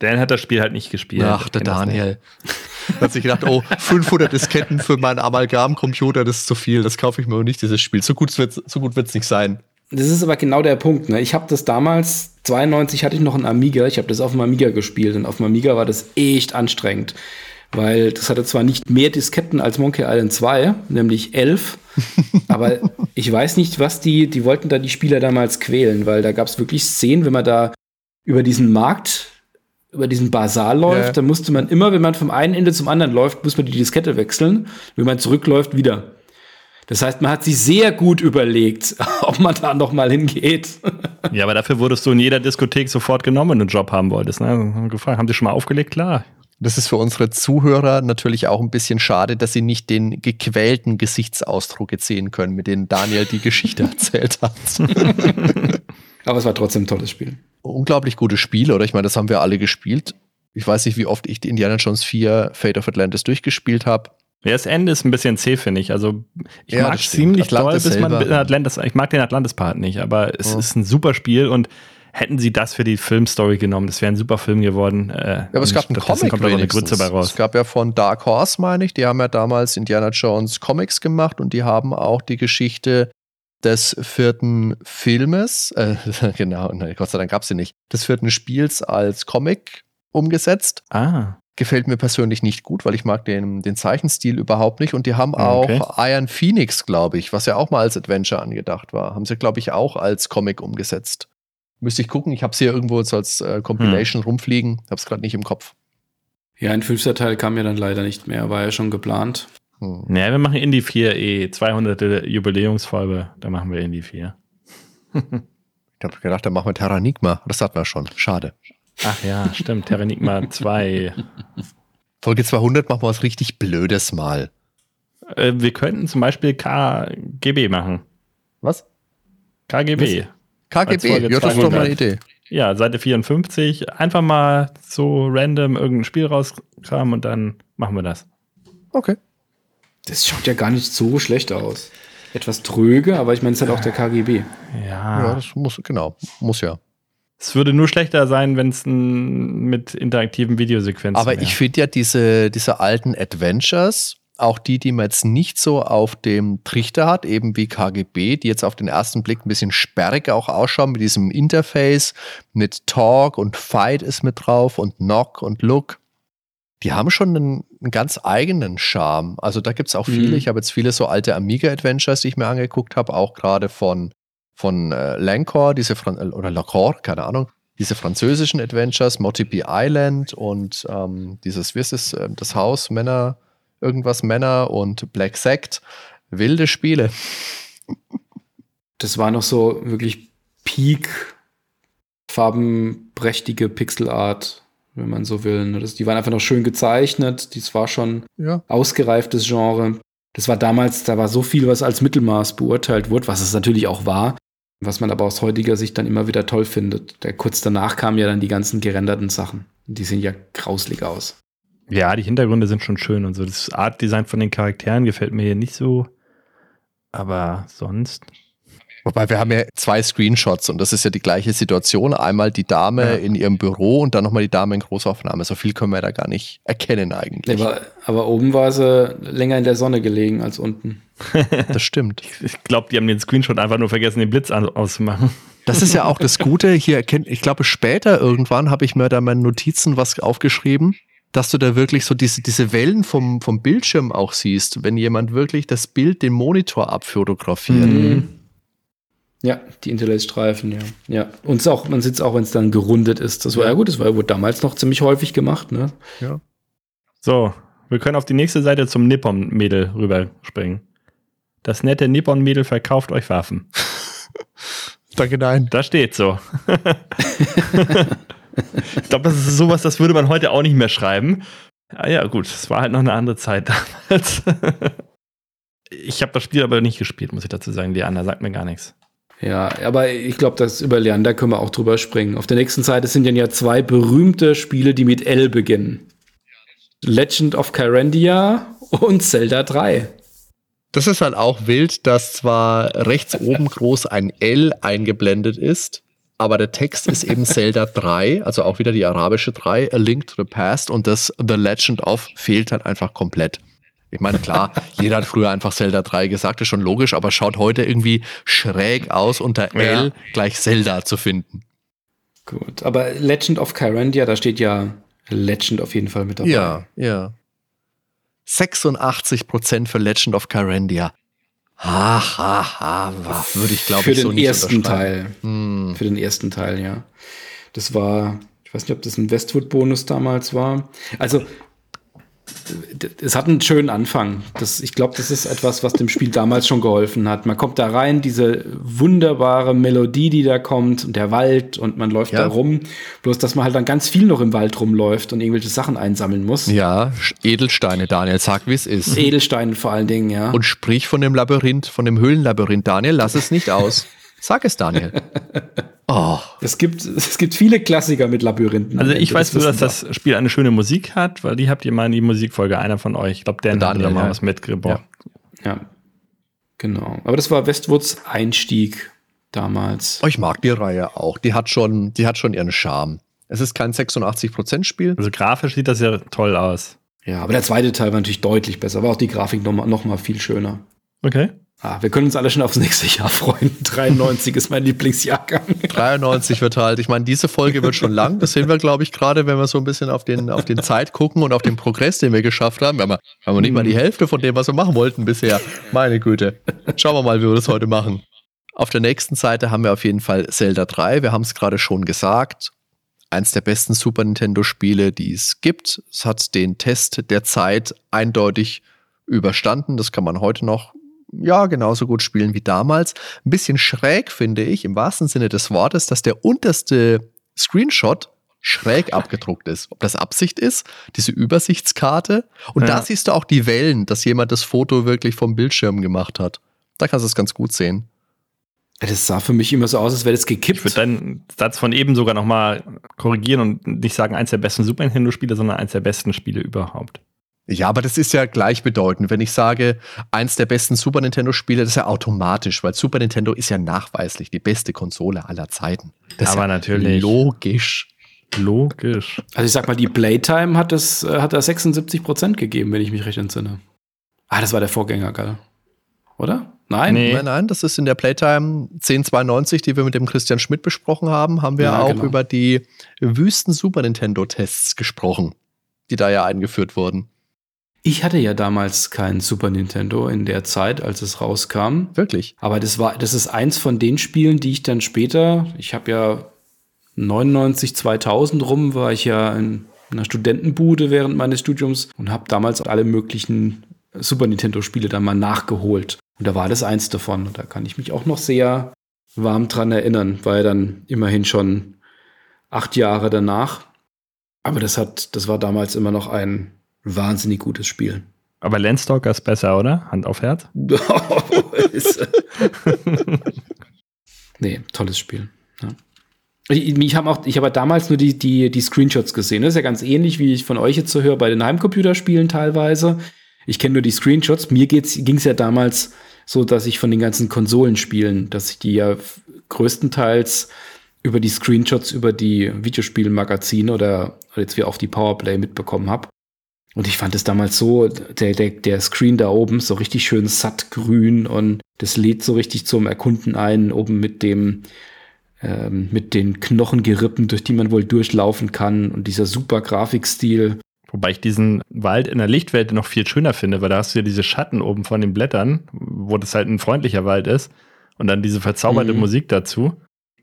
Dan hat das Spiel halt nicht gespielt. Ach, der. Daniel. Hat sich gedacht, oh, 500 Disketten für meinen Amalgam-Computer, das ist zu viel, das kaufe ich mir aber nicht, dieses Spiel. So gut wird's, so gut wird's nicht sein. Das ist aber genau der Punkt. Ne? Ich habe das damals, 92 hatte ich noch einen Amiga, ich habe das auf dem Amiga gespielt und auf dem Amiga war das echt anstrengend. Weil das hatte zwar nicht mehr Disketten als Monkey Island 2, nämlich 11, aber ich weiß nicht, was die, die wollten da die Spieler damals quälen, weil da gab es wirklich Szenen, wenn man da über diesen Markt, über diesen Basar läuft, Ja. dann musste man immer, wenn man vom einen Ende zum anderen läuft, muss man die Diskette wechseln, wenn man zurückläuft, wieder. Das heißt, man hat sich sehr gut überlegt, ob man da noch mal hingeht. Ja, aber dafür wurdest du in jeder Diskothek sofort genommen, wenn du einen Job haben wolltest. Ne? Haben gefragt, haben die schon mal aufgelegt? Klar. Das ist für unsere Zuhörer natürlich auch ein bisschen schade, dass sie nicht den gequälten Gesichtsausdruck jetzt sehen können, mit dem Daniel die Geschichte erzählt hat. Aber es war trotzdem ein tolles Spiel. Unglaublich gutes Spiel, oder? Ich meine, das haben wir alle gespielt. Ich weiß nicht, wie oft ich die Indiana Jones 4 Fate of Atlantis durchgespielt habe. Ja, das Ende ist ein bisschen zäh, finde ich. Also, ich Ja, mag ziemlich Atlantis doll, bis man Atlantis, ich mag den Atlantis-Part nicht, aber es Oh. ist ein super Spiel und hätten sie das für die Filmstory genommen, das wäre ein super Film geworden. Äh, Ja, aber es gab einen Comic kommt eine. Grütze bei raus. Es gab ja von Dark Horse, meine ich, die haben ja damals Indiana Jones Comics gemacht und die haben auch die Geschichte des vierten Filmes, äh, genau, nein, Gott sei Dank gab es sie nicht, des vierten Spiels als Comic umgesetzt. Ah, Gefällt mir persönlich nicht gut, weil ich mag den, den Zeichenstil überhaupt nicht. Und die haben auch Okay. Iron Phoenix, glaube ich, was ja auch mal als Adventure angedacht war, haben sie, glaube ich, auch als Comic umgesetzt. Müsste ich gucken, ich habe sie hier irgendwo so als äh, Compilation Hm. rumfliegen, habe es gerade nicht im Kopf. Ja, ein fünfter Teil kam ja dann leider nicht mehr, war ja schon geplant. Hm. naja, wir machen Indie 4 eh, 200. Jubiläumsfolge, da machen wir Indie 4. Ich habe gedacht, dann machen wir Terranigma. Das hatten wir schon. Schade. Ach ja, stimmt, Terranigma 2. Folge 200 machen wir was richtig Blödes mal. Äh, wir könnten zum Beispiel KGB machen. Was? KGB. Als KGB. Ja, das ist doch mal 200. eine Idee. Ja, Seite 54. Einfach mal so random irgendein Spiel rauskramen und dann machen wir das. Okay. Das schaut ja gar nicht so schlecht aus. Etwas tröge, aber ich meine, es ist halt auch der KGB. Ja. Ja, das muss, genau. Muss ja. es würde nur schlechter sein, wenn es mit interaktiven Videosequenzen Aber wäre. ich finde ja diese, diese alten Adventures, auch die, die man jetzt nicht so auf dem Trichter hat, eben wie KGB, die jetzt auf den ersten Blick ein bisschen sperrig auch ausschauen mit diesem Interface, mit Talk und Fight ist mit drauf und Knock und Look. Die haben schon einen, einen ganz eigenen Charme. Also da gibt es auch viele. Mhm. Ich habe jetzt viele so alte Amiga-Adventures, die ich mir angeguckt habe, auch gerade von, von äh, Lancor, diese Fran oder Lacor, keine Ahnung, diese französischen Adventures, Motipi Island und ähm, dieses, wie ist es, ähm, das Haus, Männer, irgendwas Männer und Black Sect. Wilde Spiele. Das war noch so wirklich Peak farbenprächtige Pixelart, wenn man so will. ne? Das, die waren einfach noch schön gezeichnet. Das war schon Ja. ausgereiftes Genre. Das war damals, da war so viel, was als Mittelmaß beurteilt wurde, was es natürlich auch war, was man aber aus heutiger Sicht dann immer wieder toll findet. Der, kurz danach kamen ja dann die ganzen gerenderten Sachen. Die sehen ja grauslig aus. Ja, die Hintergründe sind schon schön und so. Das Art-Design von den Charakteren gefällt mir hier nicht so. Aber sonst. Wobei wir haben ja zwei Screenshots und das ist ja die gleiche Situation. Einmal die Dame Ja. in ihrem Büro und dann nochmal die Dame in Großaufnahme. So viel können wir da gar nicht erkennen eigentlich. Aber, aber oben war sie länger in der Sonne gelegen als unten. Das stimmt. Ich glaube, die haben den Screenshot einfach nur vergessen, den Blitz auszumachen. Das ist ja auch das Gute. Hier erkennt, ich glaube, später irgendwann habe ich mir da meine Notizen was aufgeschrieben, dass du da wirklich so diese, diese Wellen vom, vom Bildschirm auch siehst, wenn jemand wirklich das Bild, den Monitor abfotografiert. Mhm. Ja, die Interlaced-Streifen, ja. Ja. Und auch, man sieht es auch, wenn es dann gerundet ist. Das war ja, gut, das war, wurde damals noch ziemlich häufig gemacht, ne? Ja. So, wir können auf die nächste Seite zum Nippon-Mädel rüberspringen. Das nette Nippon-Mädel verkauft euch Waffen. Danke, nein. Da steht so. ich glaube, das ist sowas, das würde man heute auch nicht mehr schreiben. Ja, ja, gut, es war halt noch eine andere Zeit damals. ich habe das Spiel aber nicht gespielt, muss ich dazu sagen. Leander sagt mir gar nichts. Ja, aber ich glaube, das über Leander können wir auch drüber springen. Auf der nächsten Seite sind dann ja zwei berühmte Spiele, die mit L beginnen. Legend of Kyrandia und Zelda 3. Das ist halt auch wild, dass zwar rechts oben groß ein L eingeblendet ist, aber der Text ist eben Zelda 3, also auch wieder die arabische 3, A Link to the Past und das The Legend of fehlt halt einfach komplett. Ich meine, klar, jeder hat früher einfach Zelda 3 gesagt, ist schon logisch, aber schaut heute irgendwie schräg aus, unter L gleich Zelda zu finden. Gut, aber Legend of Kyrandia, da steht ja Legend auf jeden Fall mit dabei. Ja, ja. 86% für Legend of Kyrandia. Ha, ha, ha, würde ich glaube ich so nicht ersten Teil. Hm. Für den ersten Teil, ja. Das war, ich weiß nicht, ob das ein Westwood-Bonus damals war. Also es hat einen schönen Anfang. Das, ich glaube, das ist etwas, was dem Spiel damals schon geholfen hat. Man kommt da rein, diese wunderbare Melodie, die da kommt und der Wald und man läuft ja. da rum. Bloß, dass man halt dann ganz viel noch im Wald rumläuft und irgendwelche Sachen einsammeln muss. Ja, Edelsteine, Daniel, sag wie es ist. Edelsteine vor allen Dingen, ja. Und sprich von dem Labyrinth, von dem Höhlenlabyrinth, Daniel, lass es nicht aus. Sag es, Daniel. Oh. Es, gibt, es gibt viele Klassiker mit Labyrinthen. Also ich weiß nur, dass das Spiel eine schöne Musik hat, weil die habt ihr mal in die Musikfolge, einer von euch. Ich glaube, der hat da mal ja. was mitgebracht. Ja. ja. genau. Aber das war Westwoods Einstieg damals. Oh, ich mag die Reihe auch. Die hat schon, die hat schon ihren Charme. Es ist kein 86%-Spiel. Also grafisch sieht das ja toll aus. Ja, aber der zweite Teil war natürlich deutlich besser. War auch die Grafik noch mal, noch mal viel schöner. Okay. Ah, wir können uns alle schon aufs nächste Jahr freuen. 93 ist mein Lieblingsjahrgang. 93 wird halt, ich meine, diese Folge wird schon lang. Das sehen wir, glaube ich, gerade, wenn wir so ein bisschen auf den, auf den Zeit gucken und auf den Progress, den wir geschafft haben. Wir haben, haben wir nicht mal die Hälfte von dem, was wir machen wollten bisher. Meine Güte. Schauen wir mal, wie wir das heute machen. Auf der nächsten Seite haben wir auf jeden Fall Zelda 3. Wir haben es gerade schon gesagt. Eins der besten Super Nintendo-Spiele, die es gibt. Es hat den Test der Zeit eindeutig überstanden. Das kann man heute noch ja, genauso gut spielen wie damals. Ein bisschen schräg finde ich, im wahrsten Sinne des Wortes, dass der unterste Screenshot schräg abgedruckt ist. Ob das Absicht ist, diese Übersichtskarte. Und ja. da siehst du auch die Wellen, dass jemand das Foto wirklich vom Bildschirm gemacht hat. Da kannst du es ganz gut sehen. Das sah für mich immer so aus, als wäre das gekippt. Ich würde deinen Satz von eben sogar noch mal korrigieren und nicht sagen, eins der besten Super Nintendo-Spiele, sondern eins der besten Spiele überhaupt. Ja, aber das ist ja gleichbedeutend. Wenn ich sage, eins der besten Super Nintendo-Spiele, das ist ja automatisch, weil Super Nintendo ist ja nachweislich die beste Konsole aller Zeiten. Das aber ja natürlich. Logisch. Logisch. Also ich sag mal, die Playtime hat das, äh, hat da 76 Prozent gegeben, wenn ich mich recht entsinne. Ah, das war der Vorgänger, geil. Oder? Nein? Nee. Nein, nein, das ist in der Playtime 1092, die wir mit dem Christian Schmidt besprochen haben, haben wir ja, auch genau. über die Wüsten Super Nintendo-Tests gesprochen, die da ja eingeführt wurden. Ich hatte ja damals kein Super Nintendo in der Zeit, als es rauskam. Wirklich? Aber das war, das ist eins von den Spielen, die ich dann später, ich habe ja 99, 2000 rum, war ich ja in einer Studentenbude während meines Studiums und habe damals alle möglichen Super Nintendo Spiele dann mal nachgeholt. Und da war das eins davon. Und da kann ich mich auch noch sehr warm dran erinnern, war ja dann immerhin schon acht Jahre danach. Aber das hat, das war damals immer noch ein wahnsinnig gutes Spiel. Aber Landstalker ist besser, oder? Hand auf Herz? nee, tolles Spiel. Ja. Ich, ich habe auch, ich habe damals nur die, die, die Screenshots gesehen. Das ist ja ganz ähnlich, wie ich von euch jetzt so höre bei den Heimcomputerspielen teilweise. Ich kenne nur die Screenshots. Mir ging es ja damals so, dass ich von den ganzen Konsolenspielen, dass ich die ja größtenteils über die Screenshots, über die Videospielmagazine oder jetzt wie auch die Powerplay mitbekommen habe. Und ich fand es damals so, der, der, der Screen da oben so richtig schön satt grün und das lädt so richtig zum Erkunden ein, oben mit dem, ähm, mit den Knochengerippen, durch die man wohl durchlaufen kann und dieser super Grafikstil. Wobei ich diesen Wald in der Lichtwelt noch viel schöner finde, weil da hast du ja diese Schatten oben von den Blättern, wo das halt ein freundlicher Wald ist und dann diese verzauberte mhm. Musik dazu.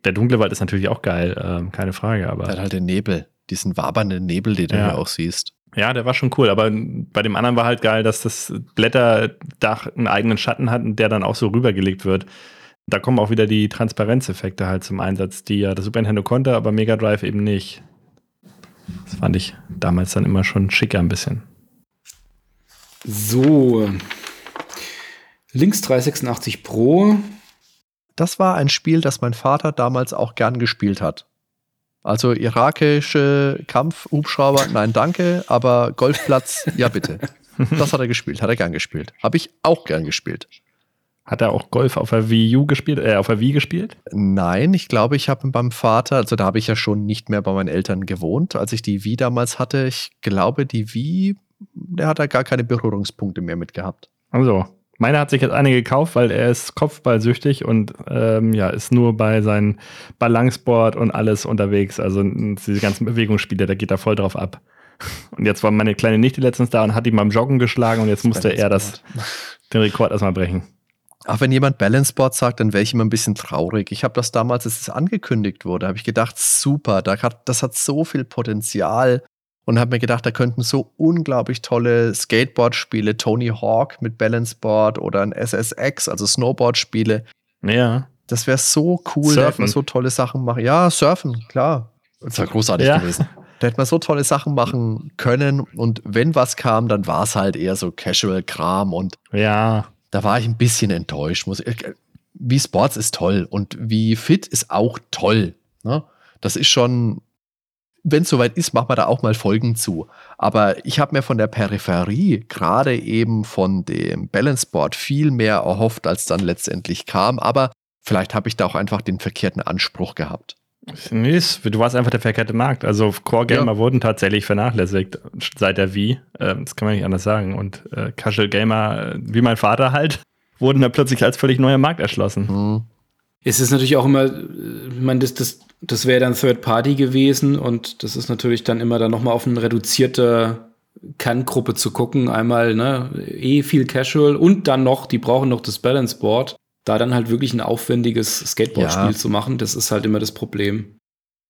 Der dunkle Wald ist natürlich auch geil, äh, keine Frage, aber. Dann halt den Nebel, diesen wabernden Nebel, den ja. du hier auch siehst. Ja, der war schon cool, aber bei dem anderen war halt geil, dass das Blätterdach einen eigenen Schatten hat und der dann auch so rübergelegt wird. Da kommen auch wieder die Transparenzeffekte halt zum Einsatz, die ja das Super Nintendo konnte, aber Mega Drive eben nicht. Das fand ich damals dann immer schon schicker ein bisschen. So. Links 386 Pro. Das war ein Spiel, das mein Vater damals auch gern gespielt hat. Also irakische Kampfhubschrauber, nein, danke, aber Golfplatz, ja bitte. Das hat er gespielt, hat er gern gespielt. Habe ich auch gern gespielt. Hat er auch Golf auf der Wii U gespielt, äh, auf der Wii gespielt? Nein, ich glaube, ich habe beim Vater, also da habe ich ja schon nicht mehr bei meinen Eltern gewohnt, als ich die Wii damals hatte. Ich glaube, die Wii, der hat da gar keine Berührungspunkte mehr mit gehabt. Also, Meiner hat sich jetzt eine gekauft, weil er ist kopfballsüchtig und ähm, ja, ist nur bei seinem Balanceboard und alles unterwegs. Also diese ganzen Bewegungsspiele, da geht er voll drauf ab. Und jetzt war meine kleine Nichte letztens da und hat ihm beim Joggen geschlagen und jetzt musste er das, den Rekord erstmal brechen. Ach, wenn jemand Balanceboard sagt, dann wäre ich immer ein bisschen traurig. Ich habe das damals, als es angekündigt wurde, habe ich gedacht, super, das hat so viel Potenzial und habe mir gedacht, da könnten so unglaublich tolle Skateboard-Spiele, Tony Hawk mit Balanceboard oder ein SSX, also Snowboard-Spiele. Ja. Das wäre so cool, da hätte man so tolle Sachen machen. Ja, surfen, klar. Das wäre großartig ja. gewesen. Da hätte man so tolle Sachen machen können und wenn was kam, dann war es halt eher so Casual-Kram und ja. da war ich ein bisschen enttäuscht. Muss, wie Sports ist toll und wie Fit ist auch toll. Ne? Das ist schon wenn es soweit ist, machen wir da auch mal Folgen zu. Aber ich habe mir von der Peripherie, gerade eben von dem Balanceboard, viel mehr erhofft, als dann letztendlich kam. Aber vielleicht habe ich da auch einfach den verkehrten Anspruch gehabt. Nee, du warst einfach der verkehrte Markt. Also Core-Gamer ja. wurden tatsächlich vernachlässigt seit der Wii. Ähm, das kann man nicht anders sagen. Und äh, Casual-Gamer, äh, wie mein Vater halt, wurden da plötzlich als völlig neuer Markt erschlossen. Mhm. Es ist natürlich auch immer, ich meine, das, das, das wäre dann Third Party gewesen und das ist natürlich dann immer dann nochmal auf eine reduzierte Kerngruppe zu gucken. Einmal, ne, eh viel Casual und dann noch, die brauchen noch das Balance Board. Da dann halt wirklich ein aufwendiges Skateboard-Spiel ja. zu machen, das ist halt immer das Problem.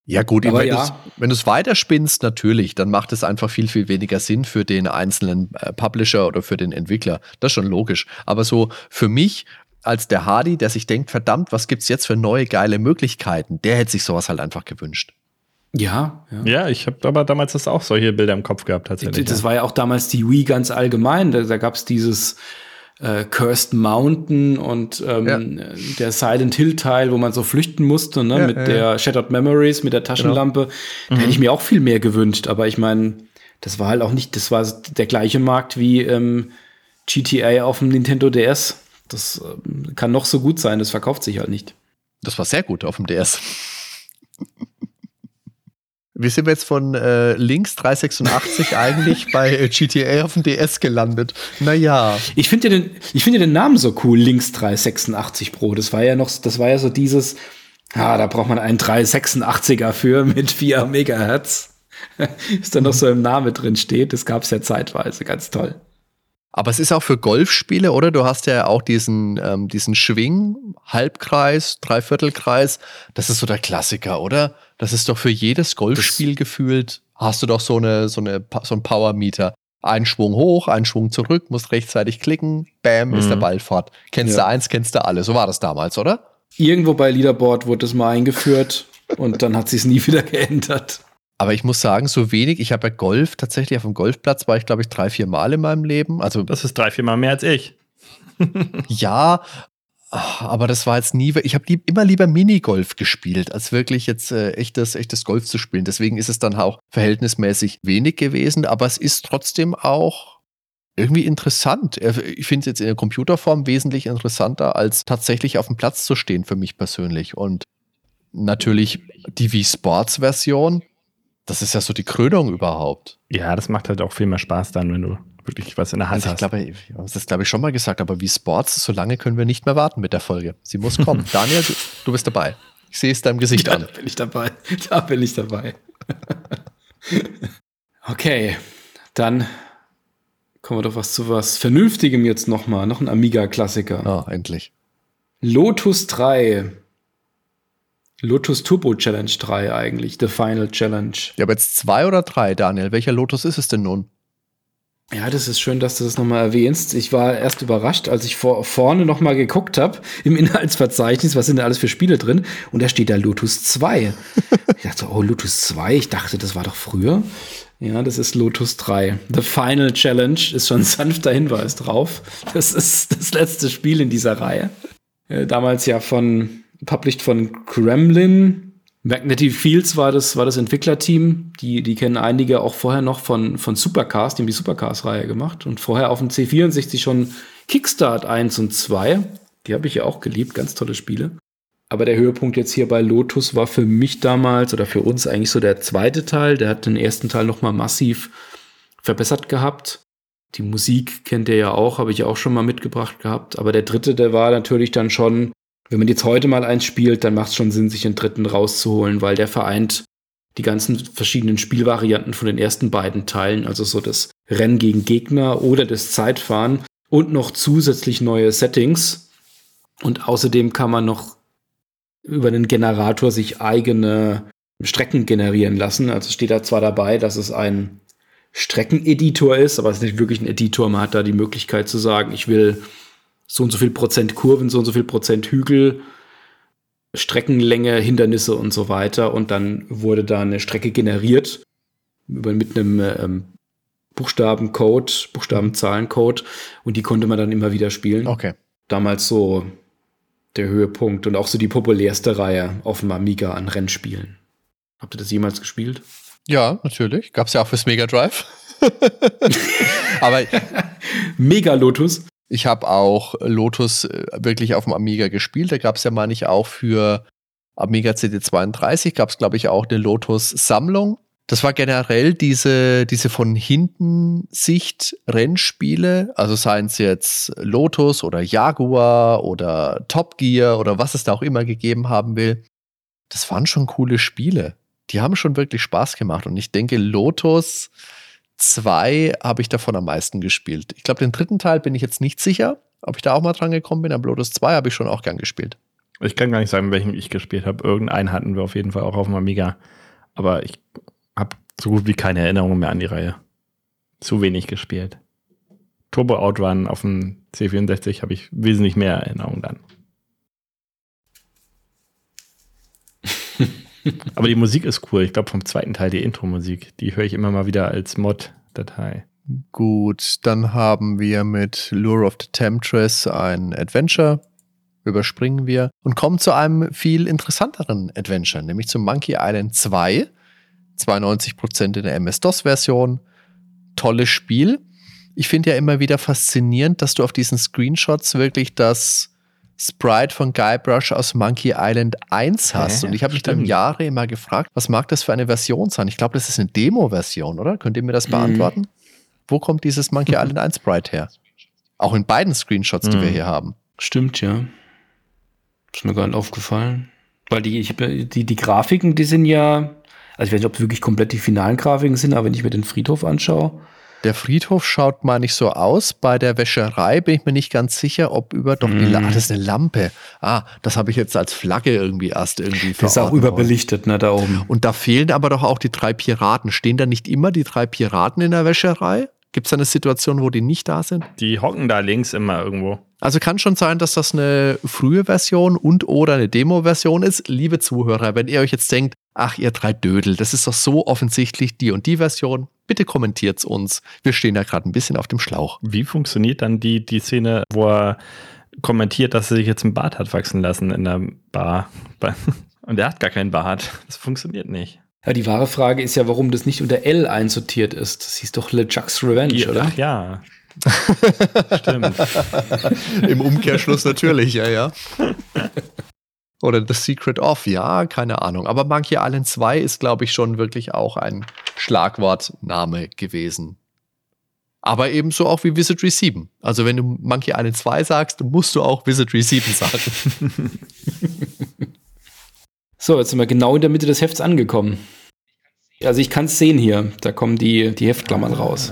Ja, gut, Aber wenn ja. du es weiterspinnst, natürlich, dann macht es einfach viel, viel weniger Sinn für den einzelnen äh, Publisher oder für den Entwickler. Das ist schon logisch. Aber so für mich als der Hardy, der sich denkt, verdammt, was gibt's jetzt für neue geile Möglichkeiten, der hätte sich sowas halt einfach gewünscht. Ja, ja. Ja, ich habe aber damals das auch solche Bilder im Kopf gehabt tatsächlich. Das ja. war ja auch damals die Wii ganz allgemein. Da, da gab es dieses äh, Cursed Mountain und ähm, ja. der Silent Hill Teil, wo man so flüchten musste, ne, ja, mit der Shattered Memories, mit der Taschenlampe. Genau. Da mhm. hätte ich mir auch viel mehr gewünscht. Aber ich meine, das war halt auch nicht, das war der gleiche Markt wie ähm, GTA auf dem Nintendo DS. Das äh, kann noch so gut sein, das verkauft sich halt nicht. Das war sehr gut auf dem DS. Wie sind wir jetzt von äh, links 386 eigentlich bei äh, GTA auf dem DS gelandet? Naja. Ich finde ja den, ich finde den Namen so cool, links 386 Pro. Das war ja noch, das war ja so dieses, ah, da braucht man einen 386er für mit 4 Megahertz. Ist da noch so im Namen drin steht. Das gab es ja zeitweise, ganz toll. Aber es ist auch für Golfspiele, oder? Du hast ja auch diesen, ähm, diesen Schwing, Halbkreis, Dreiviertelkreis. Das ist so der Klassiker, oder? Das ist doch für jedes Golfspiel das gefühlt, hast du doch so, eine, so, eine, so ein Power-Meter. Ein Schwung hoch, ein Schwung zurück, musst rechtzeitig klicken, bam, mhm. ist der mhm. Ball fort. Kennst ja. du eins, kennst du alle. So war das damals, oder? Irgendwo bei Leaderboard wurde das mal eingeführt und dann hat sich es nie wieder geändert. Aber ich muss sagen, so wenig. Ich habe ja Golf, tatsächlich auf dem Golfplatz war ich, glaube ich, drei, vier Mal in meinem Leben. Also, das ist drei, vier Mal mehr als ich. ja, aber das war jetzt nie. Ich habe lieb, immer lieber Minigolf gespielt, als wirklich jetzt äh, echtes, echtes Golf zu spielen. Deswegen ist es dann auch verhältnismäßig wenig gewesen, aber es ist trotzdem auch irgendwie interessant. Ich finde es jetzt in der Computerform wesentlich interessanter, als tatsächlich auf dem Platz zu stehen für mich persönlich. Und natürlich die Wii Sports Version das ist ja so die Krönung überhaupt. Ja, das macht halt auch viel mehr Spaß dann, wenn du wirklich was in der Hand also ich hast. Glaube, das ist, glaube ich, schon mal gesagt, aber wie Sports, so lange können wir nicht mehr warten mit der Folge. Sie muss kommen. Daniel, du, du, bist dabei. Ich sehe es deinem Gesicht ja, an. Da bin ich dabei. Da bin ich dabei. okay, dann kommen wir doch was zu was Vernünftigem jetzt nochmal. Noch ein Amiga-Klassiker. Ah, oh, endlich. Lotus 3 Lotus Turbo Challenge 3 eigentlich, The Final Challenge. Ja, aber jetzt zwei oder drei, Daniel. Welcher Lotus ist es denn nun? Ja, das ist schön, dass du das nochmal erwähnst. Ich war erst überrascht, als ich vor, vorne nochmal geguckt habe im Inhaltsverzeichnis, was sind da alles für Spiele drin? Und da steht da Lotus 2. ich dachte, oh, Lotus 2? Ich dachte, das war doch früher. Ja, das ist Lotus 3. The Final Challenge ist schon ein sanfter Hinweis drauf. Das ist das letzte Spiel in dieser Reihe. Äh, damals ja von published von Kremlin Magnetic Fields war das, war das Entwicklerteam. Die, die kennen einige auch vorher noch von, von Supercars. Die haben die Supercars-Reihe gemacht und vorher auf dem C64 schon Kickstart 1 und 2. Die habe ich ja auch geliebt. Ganz tolle Spiele. Aber der Höhepunkt jetzt hier bei Lotus war für mich damals oder für uns eigentlich so der zweite Teil. Der hat den ersten Teil nochmal massiv verbessert gehabt. Die Musik kennt ihr ja auch, habe ich auch schon mal mitgebracht gehabt. Aber der dritte, der war natürlich dann schon wenn man jetzt heute mal eins spielt, dann macht es schon Sinn, sich den dritten rauszuholen, weil der vereint die ganzen verschiedenen Spielvarianten von den ersten beiden Teilen, also so das Rennen gegen Gegner oder das Zeitfahren und noch zusätzlich neue Settings. Und außerdem kann man noch über einen Generator sich eigene Strecken generieren lassen. Also steht da zwar dabei, dass es ein Streckeneditor ist, aber es ist nicht wirklich ein Editor. Man hat da die Möglichkeit zu sagen, ich will so und so viel Prozent Kurven, so und so viel Prozent Hügel, Streckenlänge, Hindernisse und so weiter. Und dann wurde da eine Strecke generiert mit einem ähm, Buchstabencode, Buchstabenzahlencode und die konnte man dann immer wieder spielen. Okay. Damals so der Höhepunkt und auch so die populärste Reihe auf dem Amiga an Rennspielen. Habt ihr das jemals gespielt? Ja, natürlich. Gab es ja auch fürs Mega Drive. Aber Mega Lotus. Ich habe auch Lotus äh, wirklich auf dem Amiga gespielt. Da gab es ja mal nicht auch für Amiga CD32, gab es, glaube ich, auch eine Lotus-Sammlung. Das war generell diese, diese von hinten Sicht Rennspiele, also seien es jetzt Lotus oder Jaguar oder Top Gear oder was es da auch immer gegeben haben will. Das waren schon coole Spiele. Die haben schon wirklich Spaß gemacht. Und ich denke, Lotus 2 habe ich davon am meisten gespielt. Ich glaube, den dritten Teil bin ich jetzt nicht sicher, ob ich da auch mal dran gekommen bin. Aber Lotus 2 habe ich schon auch gern gespielt. Ich kann gar nicht sagen, welchen ich gespielt habe. Irgendeinen hatten wir auf jeden Fall auch auf dem Amiga. Aber ich habe so gut wie keine Erinnerungen mehr an die Reihe. Zu wenig gespielt. Turbo Outrun auf dem C64 habe ich wesentlich mehr Erinnerungen dann. Aber die Musik ist cool. Ich glaube, vom zweiten Teil die Intro-Musik. Die höre ich immer mal wieder als Mod-Datei. Gut, dann haben wir mit Lure of the Temptress ein Adventure. Überspringen wir und kommen zu einem viel interessanteren Adventure, nämlich zum Monkey Island 2. 92% in der MS-DOS-Version. Tolles Spiel. Ich finde ja immer wieder faszinierend, dass du auf diesen Screenshots wirklich das Sprite von Guybrush aus Monkey Island 1 hast. Hä? Und ich habe mich dann Jahre immer gefragt, was mag das für eine Version sein? Ich glaube, das ist eine Demo-Version, oder? Könnt ihr mir das mhm. beantworten? Wo kommt dieses Monkey Island 1 Sprite her? Auch in beiden Screenshots, die mhm. wir hier haben. Stimmt, ja. Ist mir gar nicht aufgefallen. Weil die, ich, die, die Grafiken, die sind ja, also ich weiß nicht, ob es wirklich komplett die finalen Grafiken sind, aber wenn ich mir den Friedhof anschaue, der Friedhof schaut mal nicht so aus. Bei der Wäscherei bin ich mir nicht ganz sicher, ob über doch die, ah, das ist eine Lampe. Ah, das habe ich jetzt als Flagge irgendwie erst irgendwie Das ist auch überbelichtet, ne, da oben. Und da fehlen aber doch auch die drei Piraten. Stehen da nicht immer die drei Piraten in der Wäscherei? Gibt es da eine Situation, wo die nicht da sind? Die hocken da links immer irgendwo. Also kann schon sein, dass das eine frühe Version und oder eine Demo-Version ist. Liebe Zuhörer, wenn ihr euch jetzt denkt, ach ihr drei Dödel, das ist doch so offensichtlich die und die Version, bitte kommentiert es uns. Wir stehen da gerade ein bisschen auf dem Schlauch. Wie funktioniert dann die, die Szene, wo er kommentiert, dass er sich jetzt ein Bart hat wachsen lassen in der Bar? Und er hat gar keinen Bart. Das funktioniert nicht. Ja, die wahre Frage ist ja, warum das nicht unter L einsortiert ist. Das hieß doch LeJuck's Revenge, ja, oder? Ach ja. Stimmt. Im Umkehrschluss natürlich, ja, ja. Oder The Secret of, ja, keine Ahnung. Aber Monkey Island 2 ist, glaube ich, schon wirklich auch ein Schlagwortname gewesen. Aber ebenso auch wie Wizardry 7. Also wenn du Monkey Island 2 sagst, musst du auch Wizardry 7 sagen. so, jetzt sind wir genau in der Mitte des Hefts angekommen. Also ich kann es sehen hier. Da kommen die, die Heftklammern raus.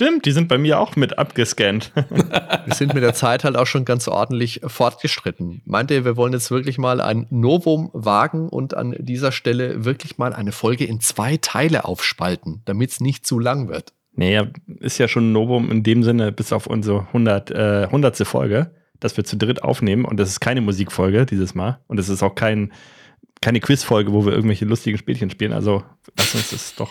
Stimmt, die sind bei mir auch mit abgescannt. wir sind mit der Zeit halt auch schon ganz ordentlich fortgeschritten. Meint ihr, wir wollen jetzt wirklich mal ein Novum wagen und an dieser Stelle wirklich mal eine Folge in zwei Teile aufspalten, damit es nicht zu lang wird? Naja, ist ja schon ein Novum in dem Sinne, bis auf unsere 100, äh, 100. Folge, dass wir zu dritt aufnehmen und das ist keine Musikfolge dieses Mal und es ist auch kein, keine Quizfolge, wo wir irgendwelche lustigen Spielchen spielen. Also lass uns das doch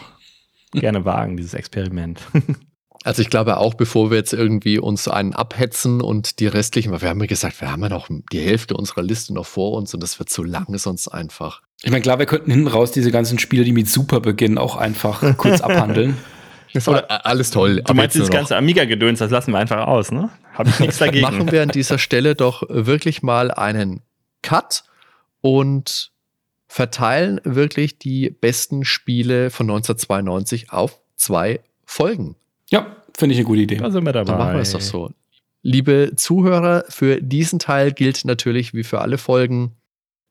gerne wagen, dieses Experiment. Also ich glaube auch, bevor wir jetzt irgendwie uns einen abhetzen und die restlichen, weil wir haben ja gesagt, wir haben ja noch die Hälfte unserer Liste noch vor uns und das wird zu lang sonst einfach. Ich meine, klar, wir könnten hinten raus diese ganzen Spiele, die mit Super beginnen, auch einfach kurz abhandeln. Das war alles toll. Du meinst das ganze Amiga-Gedöns, das lassen wir einfach aus, ne? Habe ich nichts dagegen. Machen wir an dieser Stelle doch wirklich mal einen Cut und verteilen wirklich die besten Spiele von 1992 auf zwei Folgen. Ja, finde ich eine gute Idee. Da sind wir dabei. Dann machen wir es doch so. Liebe Zuhörer, für diesen Teil gilt natürlich wie für alle Folgen,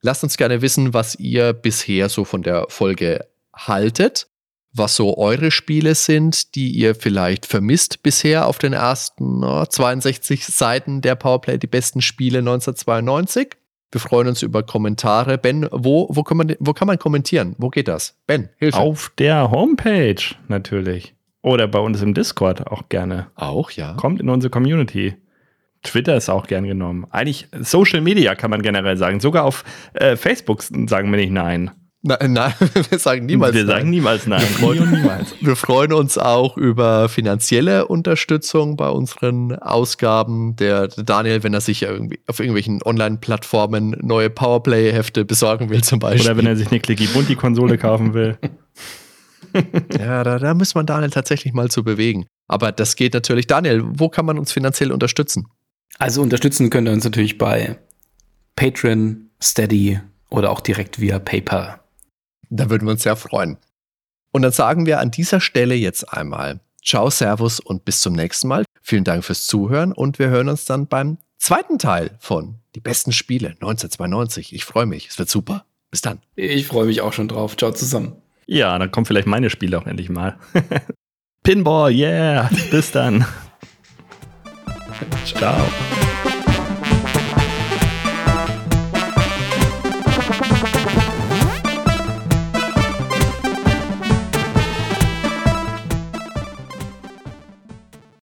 lasst uns gerne wissen, was ihr bisher so von der Folge haltet, was so eure Spiele sind, die ihr vielleicht vermisst bisher auf den ersten oh, 62 Seiten der Powerplay, die besten Spiele 1992. Wir freuen uns über Kommentare. Ben, wo, wo, kann, man, wo kann man kommentieren? Wo geht das? Ben, Hilfe. Auf der Homepage natürlich. Oder bei uns im Discord auch gerne. Auch, ja. Kommt in unsere Community. Twitter ist auch gern genommen. Eigentlich Social Media kann man generell sagen. Sogar auf äh, Facebook sagen wir nicht nein. Nein, nein, wir sagen niemals wir nein. Wir sagen niemals nein. Wir freuen, niemals. wir freuen uns auch über finanzielle Unterstützung bei unseren Ausgaben. Der Daniel, wenn er sich irgendwie auf irgendwelchen Online-Plattformen neue Powerplay-Hefte besorgen will, zum Beispiel. Oder wenn er sich eine Clicky Bunti-Konsole kaufen will. ja, da, da muss man Daniel tatsächlich mal zu bewegen. Aber das geht natürlich. Daniel, wo kann man uns finanziell unterstützen? Also unterstützen könnt ihr uns natürlich bei Patreon, Steady oder auch direkt via PayPal. Da würden wir uns sehr freuen. Und dann sagen wir an dieser Stelle jetzt einmal Ciao, Servus und bis zum nächsten Mal. Vielen Dank fürs Zuhören und wir hören uns dann beim zweiten Teil von Die besten Spiele 1992. Ich freue mich, es wird super. Bis dann. Ich freue mich auch schon drauf. Ciao zusammen. Ja, dann kommen vielleicht meine Spiele auch endlich mal. Pinball, yeah. Bis dann. Ciao.